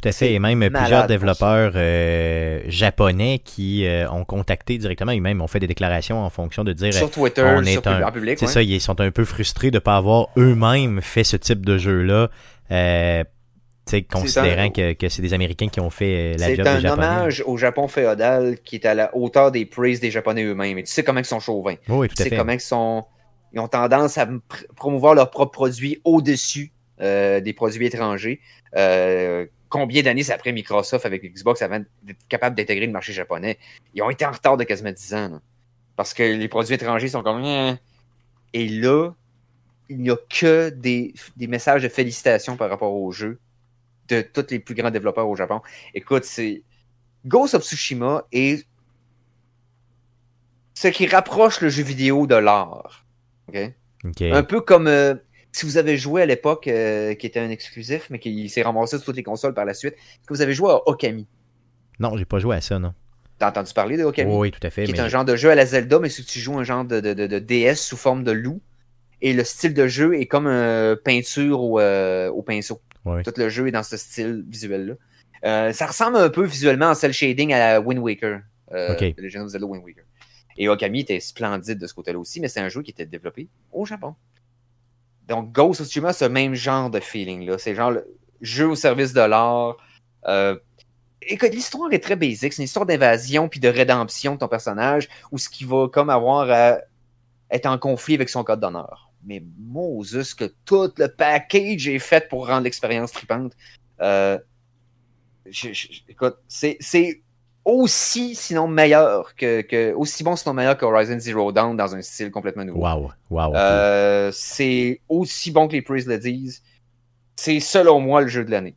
Tout à C'est fait. Et même malade plusieurs développeurs euh, japonais qui euh, ont contacté directement et même ont fait des déclarations en fonction de dire Sur Twitter, on sur est un- en public. C'est ouais. ça, ils sont un peu frustrés de ne pas avoir eux-mêmes fait ce type de jeu-là, euh, tu sais, considérant un- que, que c'est des Américains qui ont fait euh, la C'est job des un Japonais. hommage au Japon féodal qui est à la hauteur des praises des Japonais eux-mêmes. Et tu sais comment ils sont chauvins. Oui, tout Tu à sais fait. comment ils sont. Ils ont tendance à pr- promouvoir leurs propres produits au-dessus euh, des produits étrangers. Euh, combien d'années c'est après Microsoft avec Xbox avant d'être capable d'intégrer le marché japonais? Ils ont été en retard de quasiment 10 ans. là. Parce que les produits étrangers sont comme. Eh. Et là, il n'y a que des, des messages de félicitations par rapport au jeu de tous les plus grands développeurs au Japon. Écoute, c'est. Ghost of Tsushima est ce qui rapproche le jeu vidéo de l'art. OK? Ok. Un peu comme euh, si vous avez joué à l'époque, euh, qui était un exclusif, mais qui s'est ramassé sur toutes les consoles par la suite, est-ce que vous avez joué à Okami? Non, j'ai pas joué à ça, non. T'as entendu parler de Okami? Oui, oui, tout à fait. qui mais est un genre de jeu à la Zelda, mais si tu joues un genre de, de, de- de DS sous forme de loup. Et le style de jeu est comme une peinture au, euh, au pinceau. Ouais. Tout le jeu est dans ce style visuel-là. Euh, ça ressemble un peu visuellement en cel shading à la Wind Waker. Euh, Ok. The Legend of Zelda Wind Waker. Et Okami était splendide de ce côté-là aussi, mais c'est un jeu qui était développé au Japon. Donc Ghost of Tsushima, ce même genre de feeling-là. C'est genre le jeu au service de l'art. Euh, écoute, l'histoire est très basique. C'est une histoire d'invasion puis de rédemption de ton personnage où ce qui va comme avoir à être en conflit avec son code d'honneur. Mais Moses, que tout le package est fait pour rendre l'expérience tripante. Euh, je- écoute, c'est aussi, sinon meilleur que, que. Aussi bon, sinon meilleur que Horizon Zero Dawn dans un style complètement nouveau. Wow, wow. Euh, c'est aussi bon que les Praise le disent. C'est selon moi le jeu de l'année.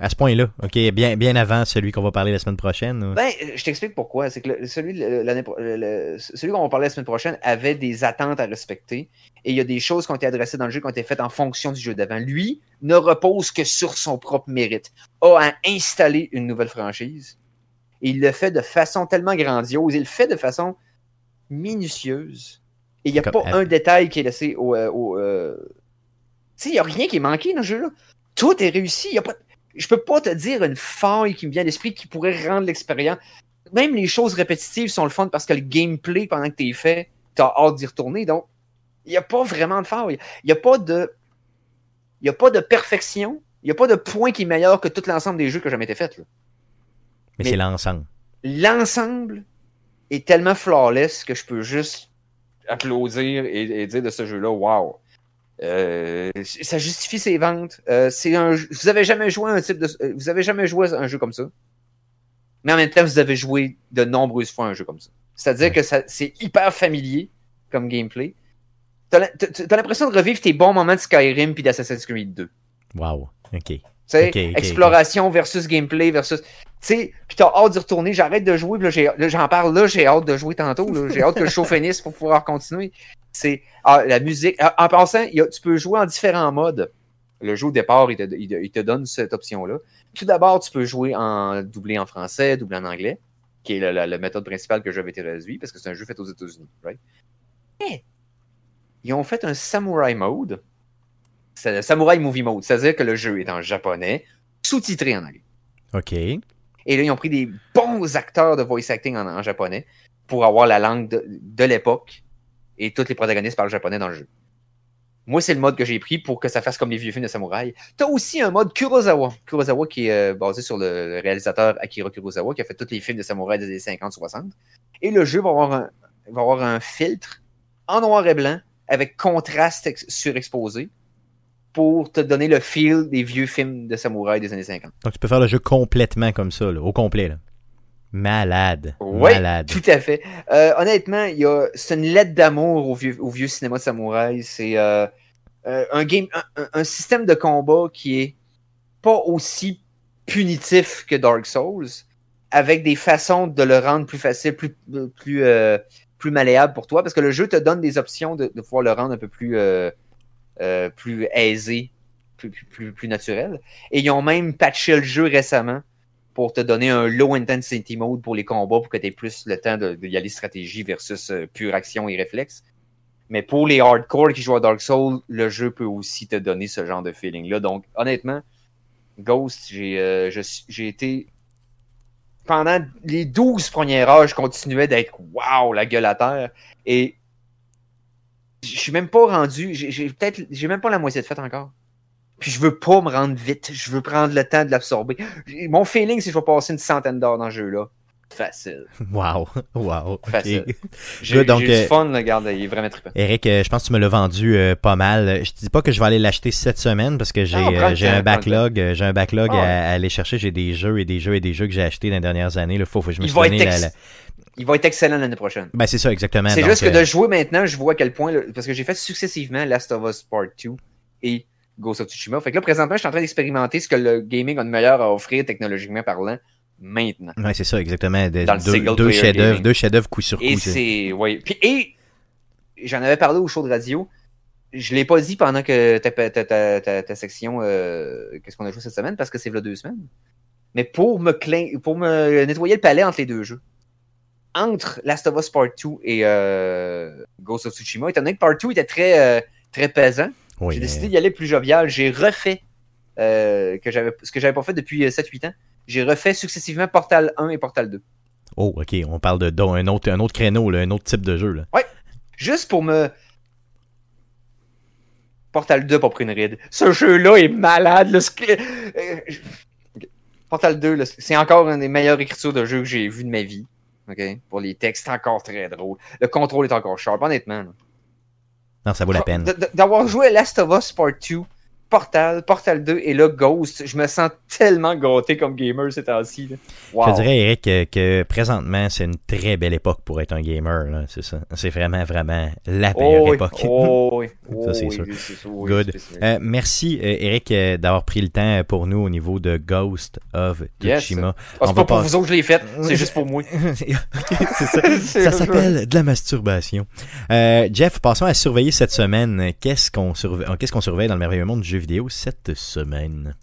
À ce point-là, ok, bien, bien avant celui qu'on va parler la semaine prochaine. ou- Ben, je t'explique pourquoi. C'est que le- celui, le- celui qu'on va parler la semaine prochaine avait des attentes à respecter. Et il y a des choses qui ont été adressées dans le jeu qui ont été faites en fonction du jeu d'avant. Lui ne repose que sur son propre mérite. A à installer une nouvelle franchise. Et il le fait de façon tellement grandiose. Il le fait de façon minutieuse. Et il n'y a Comme- pas un détail qui est laissé au. euh, au, euh, Tu sais, il n'y a rien qui est manqué dans ce jeu-là. Tout est réussi. Y a pas... Je peux pas te dire une faille qui me vient à l'esprit qui pourrait rendre l'expérience. Même les choses répétitives sont le fun parce que le gameplay, pendant que tu es fait, tu as hâte d'y retourner. Donc, il n'y a pas vraiment de faille. Il n'y a pas de. Il n'y a pas de perfection. Il n'y a pas de point qui est meilleur que tout l'ensemble des jeux qui ont jamais été faits. Mais mais- c'est l'ensemble. L'ensemble est tellement flawless que je peux juste applaudir et, et dire de ce jeu-là, wow. Euh, ça justifie ses ventes. Euh, c'est un, jeu- vous avez jamais joué un type de, euh, vous avez jamais joué à un jeu comme ça. Mais en même temps, vous avez joué de nombreuses fois à un jeu comme ça. C'est-à-dire que ça, c'est hyper familier comme gameplay. T'as la- t'as- t'as l'impression de revivre tes bons moments de Skyrim puis d'Assassin's Creed 2. Wow, ok. Exploration versus gameplay versus. Tu sais, puis t'as hâte d'y retourner, j'arrête de jouer, puis là, j'en parle là, j'ai hâte de jouer tantôt, j'ai hâte que le show finisse pour pouvoir continuer. C'est ah, la musique. Ah, En passant, il y a- tu peux jouer en différents modes. Le jeu au départ, il te, il il te donne cette option-là. Tout d'abord, tu peux jouer en doublé en français, doublé en anglais, qui est la, la- la méthode principale que j'avais été réduit, parce que c'est un jeu fait aux États-Unis, right? Mais, ils ont fait un samurai mode. C'est le samurai movie mode, c'est-à-dire que le jeu est en japonais, sous-titré en anglais. Ok. Et là, ils ont pris des bons acteurs de voice acting en, en japonais pour avoir la langue de, de l'époque et tous les protagonistes parlent japonais dans le jeu. Moi, c'est le mode que j'ai pris pour que ça fasse comme les vieux films de samouraï. T'as aussi un mode Kurosawa. Kurosawa qui est euh, basé sur le, réalisateur Akira Kurosawa qui a fait tous les films de samouraï des années 50-60. Et le jeu va avoir, un, va avoir un filtre en noir et blanc avec contraste ex- surexposé pour te donner le feel des vieux films de samouraï des années 50. Donc tu peux faire le jeu complètement comme ça, là, au complet. Là. Malade. Oui, Malade. tout à fait. Euh, honnêtement, il y a, c'est une lettre d'amour au vieux, au vieux cinéma de samouraï. C'est, euh, euh, un game, un, un- un système de combat qui est pas aussi punitif que Dark Souls, avec des façons de le rendre plus facile, plus plus euh, plus malléable pour toi, parce que le jeu te donne des options de, de pouvoir le rendre un peu plus euh, plus aisé, plus, plus, plus, naturel. Et ils ont même patché le jeu récemment pour te donner un low intensity mode pour les combats pour que tu aies plus le temps de, de aller stratégie versus euh, pure action et réflexe. Mais pour les hardcore qui jouent à Dark Souls, le jeu peut aussi te donner ce genre de feeling-là. Donc, honnêtement, Ghost, j'ai euh, été. Pendant les 12 premières heures, je continuais d'être waouh, la gueule à terre. Et je suis même pas rendu. J'ai peut-être. J'ai même pas la moitié de fait encore. Puis je veux pas me rendre vite. Je veux prendre le temps de l'absorber. Mon feeling, c'est que je vais passer une centaine d'heures dans le jeu-là. Facile. Wow. Wow. Facile. J'ai donc, j'ai du fun, là, regarde, il est vraiment trippant. Eric, euh, je pense que tu me l'as vendu euh, pas mal. Je te dis pas que je vais aller l'acheter cette semaine parce que j'ai Non, euh, j'ai un backlog, j'ai un backlog Ah ouais. à, à aller chercher. J'ai des jeux et des jeux et des jeux que j'ai achetés dans les dernières années. Il faut, faut je me Il va, être la- la- il va être excellent l'année prochaine. Ben c'est ça exactement. C'est Donc, juste que de jouer maintenant, je vois à quel point, parce que j'ai fait successivement Last of Us Part 2 et Ghost of Tsushima. Fait que là, présentement, je suis en train d'expérimenter ce que le gaming a de meilleur à offrir technologiquement parlant maintenant. Ouais, c'est ça exactement. De- Dans le deux chefs-d'œuvre, deux chefs-d'œuvre coup sur coup. Et c'est-. Puis, et j'en avais parlé au show de radio. Je l'ai pas dit pendant que ta, ta, ta, ta, section euh, Qu'est-ce qu'on a joué cette semaine parce que c'est là deux semaines. Mais pour me, clin- pour me nettoyer le palais entre les deux jeux, entre Last of Us Part 2 et euh, Ghost of Tsushima, étant donné que Part 2 était très, euh, très pesant, Oui, j'ai décidé d'y aller plus jovial. J'ai refait que ce que j'avais pas fait depuis euh, 7-8 ans. J'ai refait successivement Portal 1 et Portal 2. Oh, ok. On parle de d'un autre, un autre créneau, là, un autre type de jeu. Là. Juste pour me. Portal 2 pas pris une ride. Ce jeu-là est malade. là. Euh. Portal 2, là, c'est encore une des meilleures écritures de jeu que j'ai vu de ma vie. Pour les textes, c'est encore très drôle. Le contrôle est encore sharp, honnêtement. là. Non, ça vaut la peine. D- d- D'avoir joué à Last of Us Part 2, Portal, Portal 2 et là Ghost, je me sens tellement gâté comme gamer ces temps-ci. Wow. Je dirais, Eric, que, que présentement, c'est une très belle époque pour être un gamer. C'est ça. C'est vraiment, vraiment la meilleure Oh oui, époque. oh oui, Ça, c'est oh sûr. oui, c'est sûr, oui, Good. c'est sûr. Euh, merci, Eric, d'avoir pris le temps pour nous au niveau de Ghost of Yes. Tsushima. Ah, on c'est pas pour vous autres que je l'ai fait, c'est juste pour moi. ça. Ça s'appelle de la masturbation. Euh, Jeff, passons à surveiller cette semaine. Qu'est-ce qu'on surveille, qu'est-ce qu'on surveille dans le merveilleux monde du jeu vidéo cette semaine?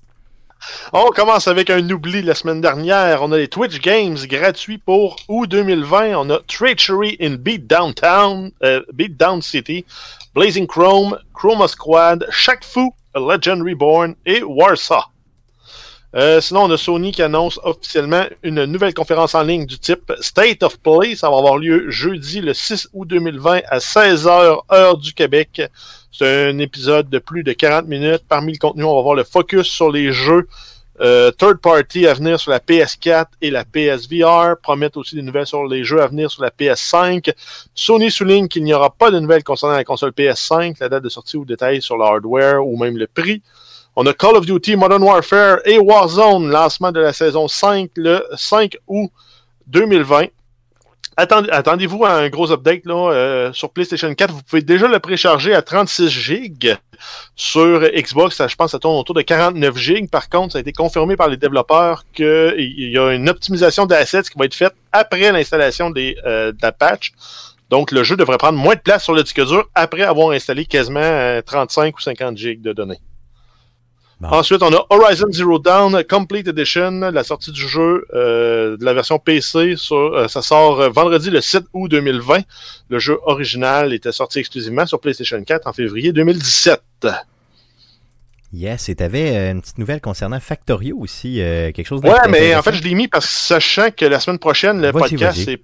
On commence avec un oubli la semaine dernière. On a les Twitch Games gratuits pour août 2020. On a Treachery in Beat Downtown, euh, Beat Down City, Blazing Chrome, Chroma Squad, Shaq Fu, A Legend Reborn et Warsaw. Euh, sinon, on a Sony qui annonce officiellement une nouvelle conférence en ligne du type State of Play. Ça va avoir lieu jeudi le 6 août 2020 à 16h heure du Québec. C'est un épisode de plus de 40 minutes. Parmi le contenu, on va voir le focus sur les jeux euh, third party à venir sur la PS4 et la PSVR. Promettent aussi des nouvelles sur les jeux à venir sur la PS5. Sony souligne qu'il n'y aura pas de nouvelles concernant la console PS5, la date de sortie ou détails sur le hardware ou même le prix. On a Call of Duty Modern Warfare et Warzone, lancement de la saison 5 le 5 août 2020. Attendez- Attendez-vous à un gros update là, euh, sur PlayStation 4. Vous pouvez déjà le précharger à 36 gigs. Sur Xbox, je pense ça tourne autour de 49 gigs. Par contre, ça a été confirmé par les développeurs qu'il y a une optimisation d'assets qui va être faite après l'installation des, euh, de la patch. Donc, le jeu devrait prendre moins de place sur le disque dur après avoir installé quasiment euh, 35 ou 50 gigs de données. Bon. Ensuite, on a Horizon Zero Dawn Complete Edition, la sortie du jeu euh, de la version PC. Sur, euh, ça sort euh, vendredi le 7 août 2020. Le jeu original était sorti exclusivement sur PlayStation 4 en février 2017. Yes, et t'avais euh, une petite nouvelle concernant Factorio aussi, euh, quelque chose Ouais, mais en fait, je l'ai mis parce que sachant que la semaine prochaine, le podcast, vas-y.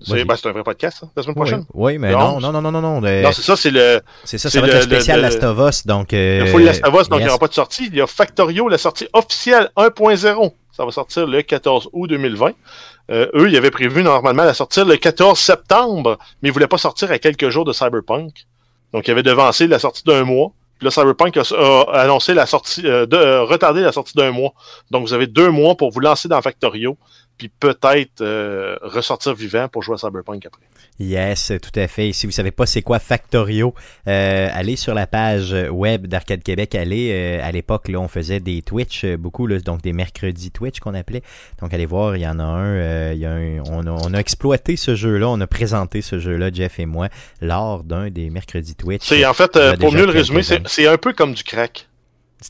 C'est. Ben, c'est un vrai podcast, ça, la semaine prochaine. oui, mais non, 11. non, non, non, non, non. le- Non, c'est ça, c'est le, c'est ça, c'est ça va être le, spécial le- Last of Us, donc... Euh, le Full Last of Us, donc il n'y aura pas de sortie. Il y a Factorio, la sortie officielle 1.0. Ça va sortir le 14 août 2020. Euh, eux, ils avaient prévu normalement la sortir le 14 septembre, mais ils voulaient pas sortir à quelques jours de Cyberpunk. Donc, ils avaient devancé la sortie d'un mois. Puis là, Cyberpunk a, a annoncé la sortie, euh, de, euh, retardé la sortie d'un mois. Donc, vous avez deux mois pour vous lancer dans Factorio. Puis peut-être euh, ressortir vivant pour jouer à Cyberpunk après. Yes, tout à fait. Si vous savez pas c'est quoi Factorio, euh, allez sur la page web d'Arcade Québec. Allez, euh, à l'époque, là, on faisait des Twitch, euh, beaucoup, là, donc des mercredis Twitch qu'on appelait. Donc allez voir, il y en a un. euh, il y a un on, a, on a exploité ce jeu-là, on a présenté ce jeu-là, Jeff et moi, lors d'un des mercredis Twitch. C'est en fait, pour mieux le résumer, c'est un peu comme du crack.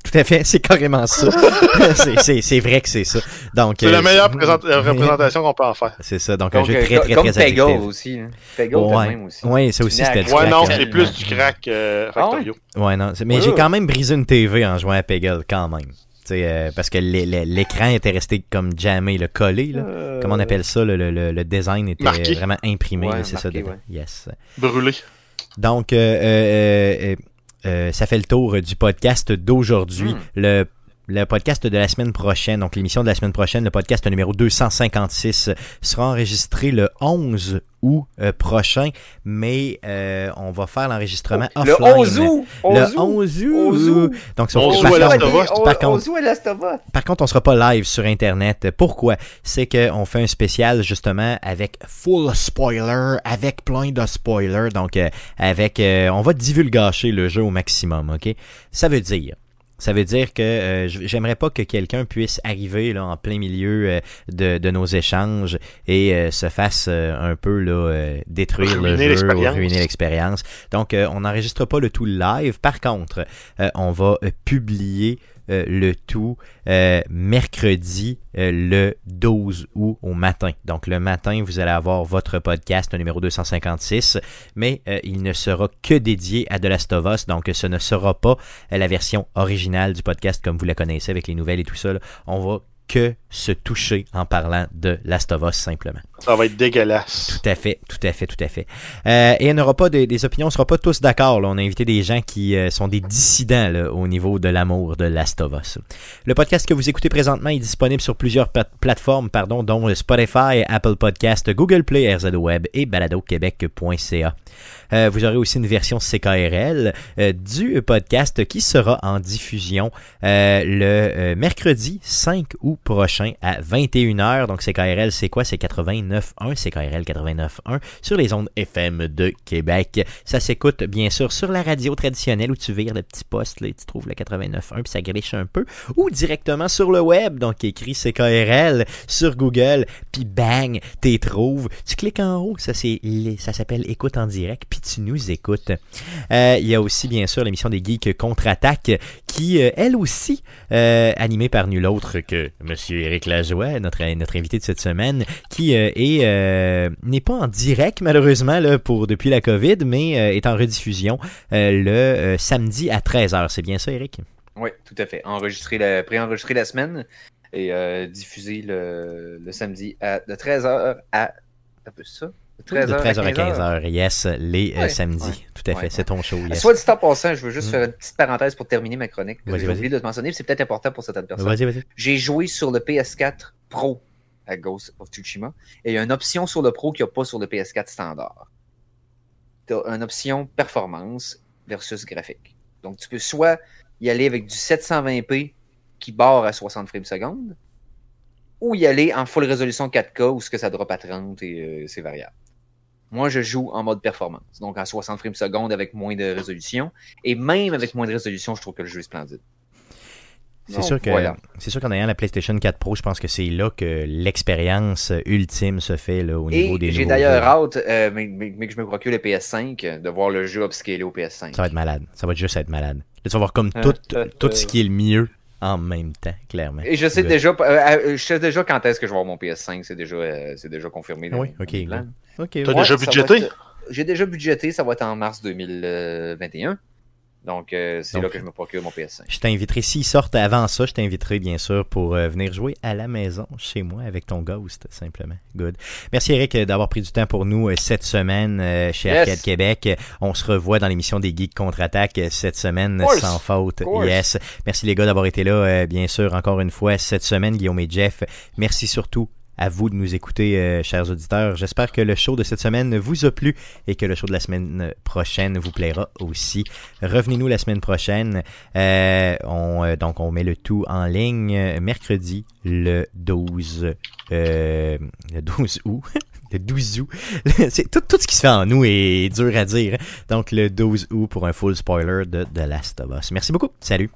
Tout à fait, c'est carrément ça. C'est- c'est c'est vrai que c'est ça. Donc C'est euh, la meilleure présent- euh, représentation qu'on peut en faire. C'est ça, donc, un jeu euh, très très comme très addictif. aussi. Hein. Peggle, quand Ouais, même aussi. ouais, ça aussi Tu c'était du Ouais, non, c'est plus du crack euh, Factorio. Ouais, non. c'est- Mais Ouais, j'ai quand même brisé une TV en jouant à Peggle, quand même. Tu sais, euh, parce que l'é- l'é- l'écran était resté comme jamais, le collé, là. Euh, Comment on appelle ça, le, le- le- le design était Marqué. vraiment imprimé, c'est ça. Yes. Brûlé. Donc, euh, euh, ça fait le tour du podcast d'aujourd'hui. Hmm. Le le podcast de la semaine prochaine, donc l'émission de la semaine prochaine, le podcast numéro 256, sera enregistré le 11 août euh, prochain, mais euh, on va faire l'enregistrement Le offline. 11 août! Le 11 août! 11 août. 11 août. Donc, sauf 11 que août par contre- par on contre- par contre, on sera pas live sur Internet. Pourquoi? C'est qu'on fait un spécial justement avec full spoiler, avec plein de spoilers. Donc, euh, avec, euh, on va divulgacher le jeu au maximum, ok? Ça veut dire. Ça veut dire que euh, j'aimerais pas que quelqu'un puisse arriver là en plein milieu euh, de, de nos échanges et euh, se fasse euh, un peu là euh, détruire le jeu ou ruiner l'expérience. Donc euh, on n'enregistre pas le tout live. Par contre, euh, on va publier euh, le tout euh, mercredi euh, le 12 août au matin. Donc le matin, vous allez avoir votre podcast numéro 256, mais il ne sera que dédié à of Us, donc ce ne sera pas la version originale du podcast comme vous la connaissez avec les nouvelles et tout ça. On va que se toucher en parlant de Last of Us simplement. Ça va être dégueulasse. Tout à fait, tout à fait, tout à fait. Euh, et on n'aura pas de- des opinions, on ne sera pas tous d'accord. On a invité des gens qui euh, sont des dissidents là, au niveau de l'amour de Last of Us. Le podcast que vous écoutez présentement est disponible sur plusieurs pla- plateformes, pardon, dont Spotify, Apple Podcast, Google Play, RZ Web et baladoquebec.ca. Euh, vous aurez aussi une version CKRL euh, du podcast qui sera en diffusion euh, le euh, mercredi 5 août prochain à 21h. Donc CKRL, c'est quoi? C'est 89.1, CKRL 89.1 sur les ondes FM de Québec. Ça s'écoute bien sûr sur la radio traditionnelle où tu vires le petit poste, là, et tu trouves le 89.1 puis ça griche un peu, ou directement sur le web, donc écrit CKRL sur Google, puis bang, t'y trouves. Tu cliques en haut, ça c'est ça s'appelle écoute en direct, tu nous écoutes. Euh, il y a aussi bien sûr l'émission des geeks contre-attaque qui, euh, elle aussi, euh, animée par nul autre que Monsieur Éric Lajoie, notre, notre invité de cette semaine, qui euh, est n'est pas en direct malheureusement pour depuis la COVID, mais est en rediffusion le samedi à 13h. C'est bien ça, Eric? Oui, tout à fait. Enregistrer la, préenregistrer la semaine et diffuser le, le samedi de 13h à. Un peu ça? De 13h, de 13h à 15h. 15h, yes, les euh, samedis. ouais, Tout à fait, ouais, c'est ton show, yes. Soit dit en passant, je veux juste Mm. faire une petite parenthèse pour terminer ma chronique. J'ai vas-y. oublié de te mentionner, c'est peut-être important pour certaines personnes. Vas-y, vas-y. J'ai joué sur le PS4 Pro à Ghost of Tsushima. Et il y a une option sur le Pro qu'il n'y a pas sur le PS4 standard. Tu as une option performance versus graphique. Donc tu peux soit y aller avec du 720p qui barre à 60 frames secondes, ou y aller en full résolution 4K où ce que ça drop à 30 et euh, c'est variable. Moi, je joue en mode performance, donc en 60 frames secondes avec moins de résolution. Et même avec moins de résolution, je trouve que le jeu est splendide. C'est sûr que voilà. c'est sûr qu'en ayant la PlayStation 4 Pro, je pense que c'est là que l'expérience ultime se fait là, au Et niveau des j'ai d'ailleurs hâte, euh, mais, mais- mais que je me procure le PS5, euh, de voir le jeu upscalé au PS5. Ça va être malade. Ça va juste être malade. Là, tu vas voir comme tout, euh, tout ce qui est le mieux en même temps, clairement. Et je sais déjà, euh, euh, je sais déjà quand est-ce que je vais avoir mon PS5, c'est déjà, euh, c'est déjà confirmé. dans Oui, ok, plan. Ok, T'as ouais. déjà budgété? être- J'ai déjà budgété, ça va être en mars 2021. Donc, euh, c'est là que je me procure mon PS5. Je t'inviterai, s'ils sortent avant ça, je t'inviterai bien sûr pour euh, venir jouer à la maison, chez moi, avec ton Ghost, simplement. Good. Merci Eric euh, d'avoir pris du temps pour nous euh, cette semaine euh, chez Yes. Arcade Québec. On se revoit dans l'émission des Geeks Contre-Attaque euh, cette semaine, sans faute. Yes. Merci les gars d'avoir été là, euh, bien sûr, encore une fois, cette semaine, Guillaume et Jeff. Merci surtout à vous de nous écouter, euh, chers auditeurs. J'espère que le show de cette semaine vous a plu et que le show de la semaine prochaine vous plaira aussi. Revenez-nous la semaine prochaine. Euh, euh, donc, on met le tout en ligne mercredi le 12, euh, le 12 août. Le 12 août. C'est tout, tout ce qui se fait en nous est dur à dire. Donc le 12 août pour un full spoiler de The Last of Us. Merci beaucoup. Salut.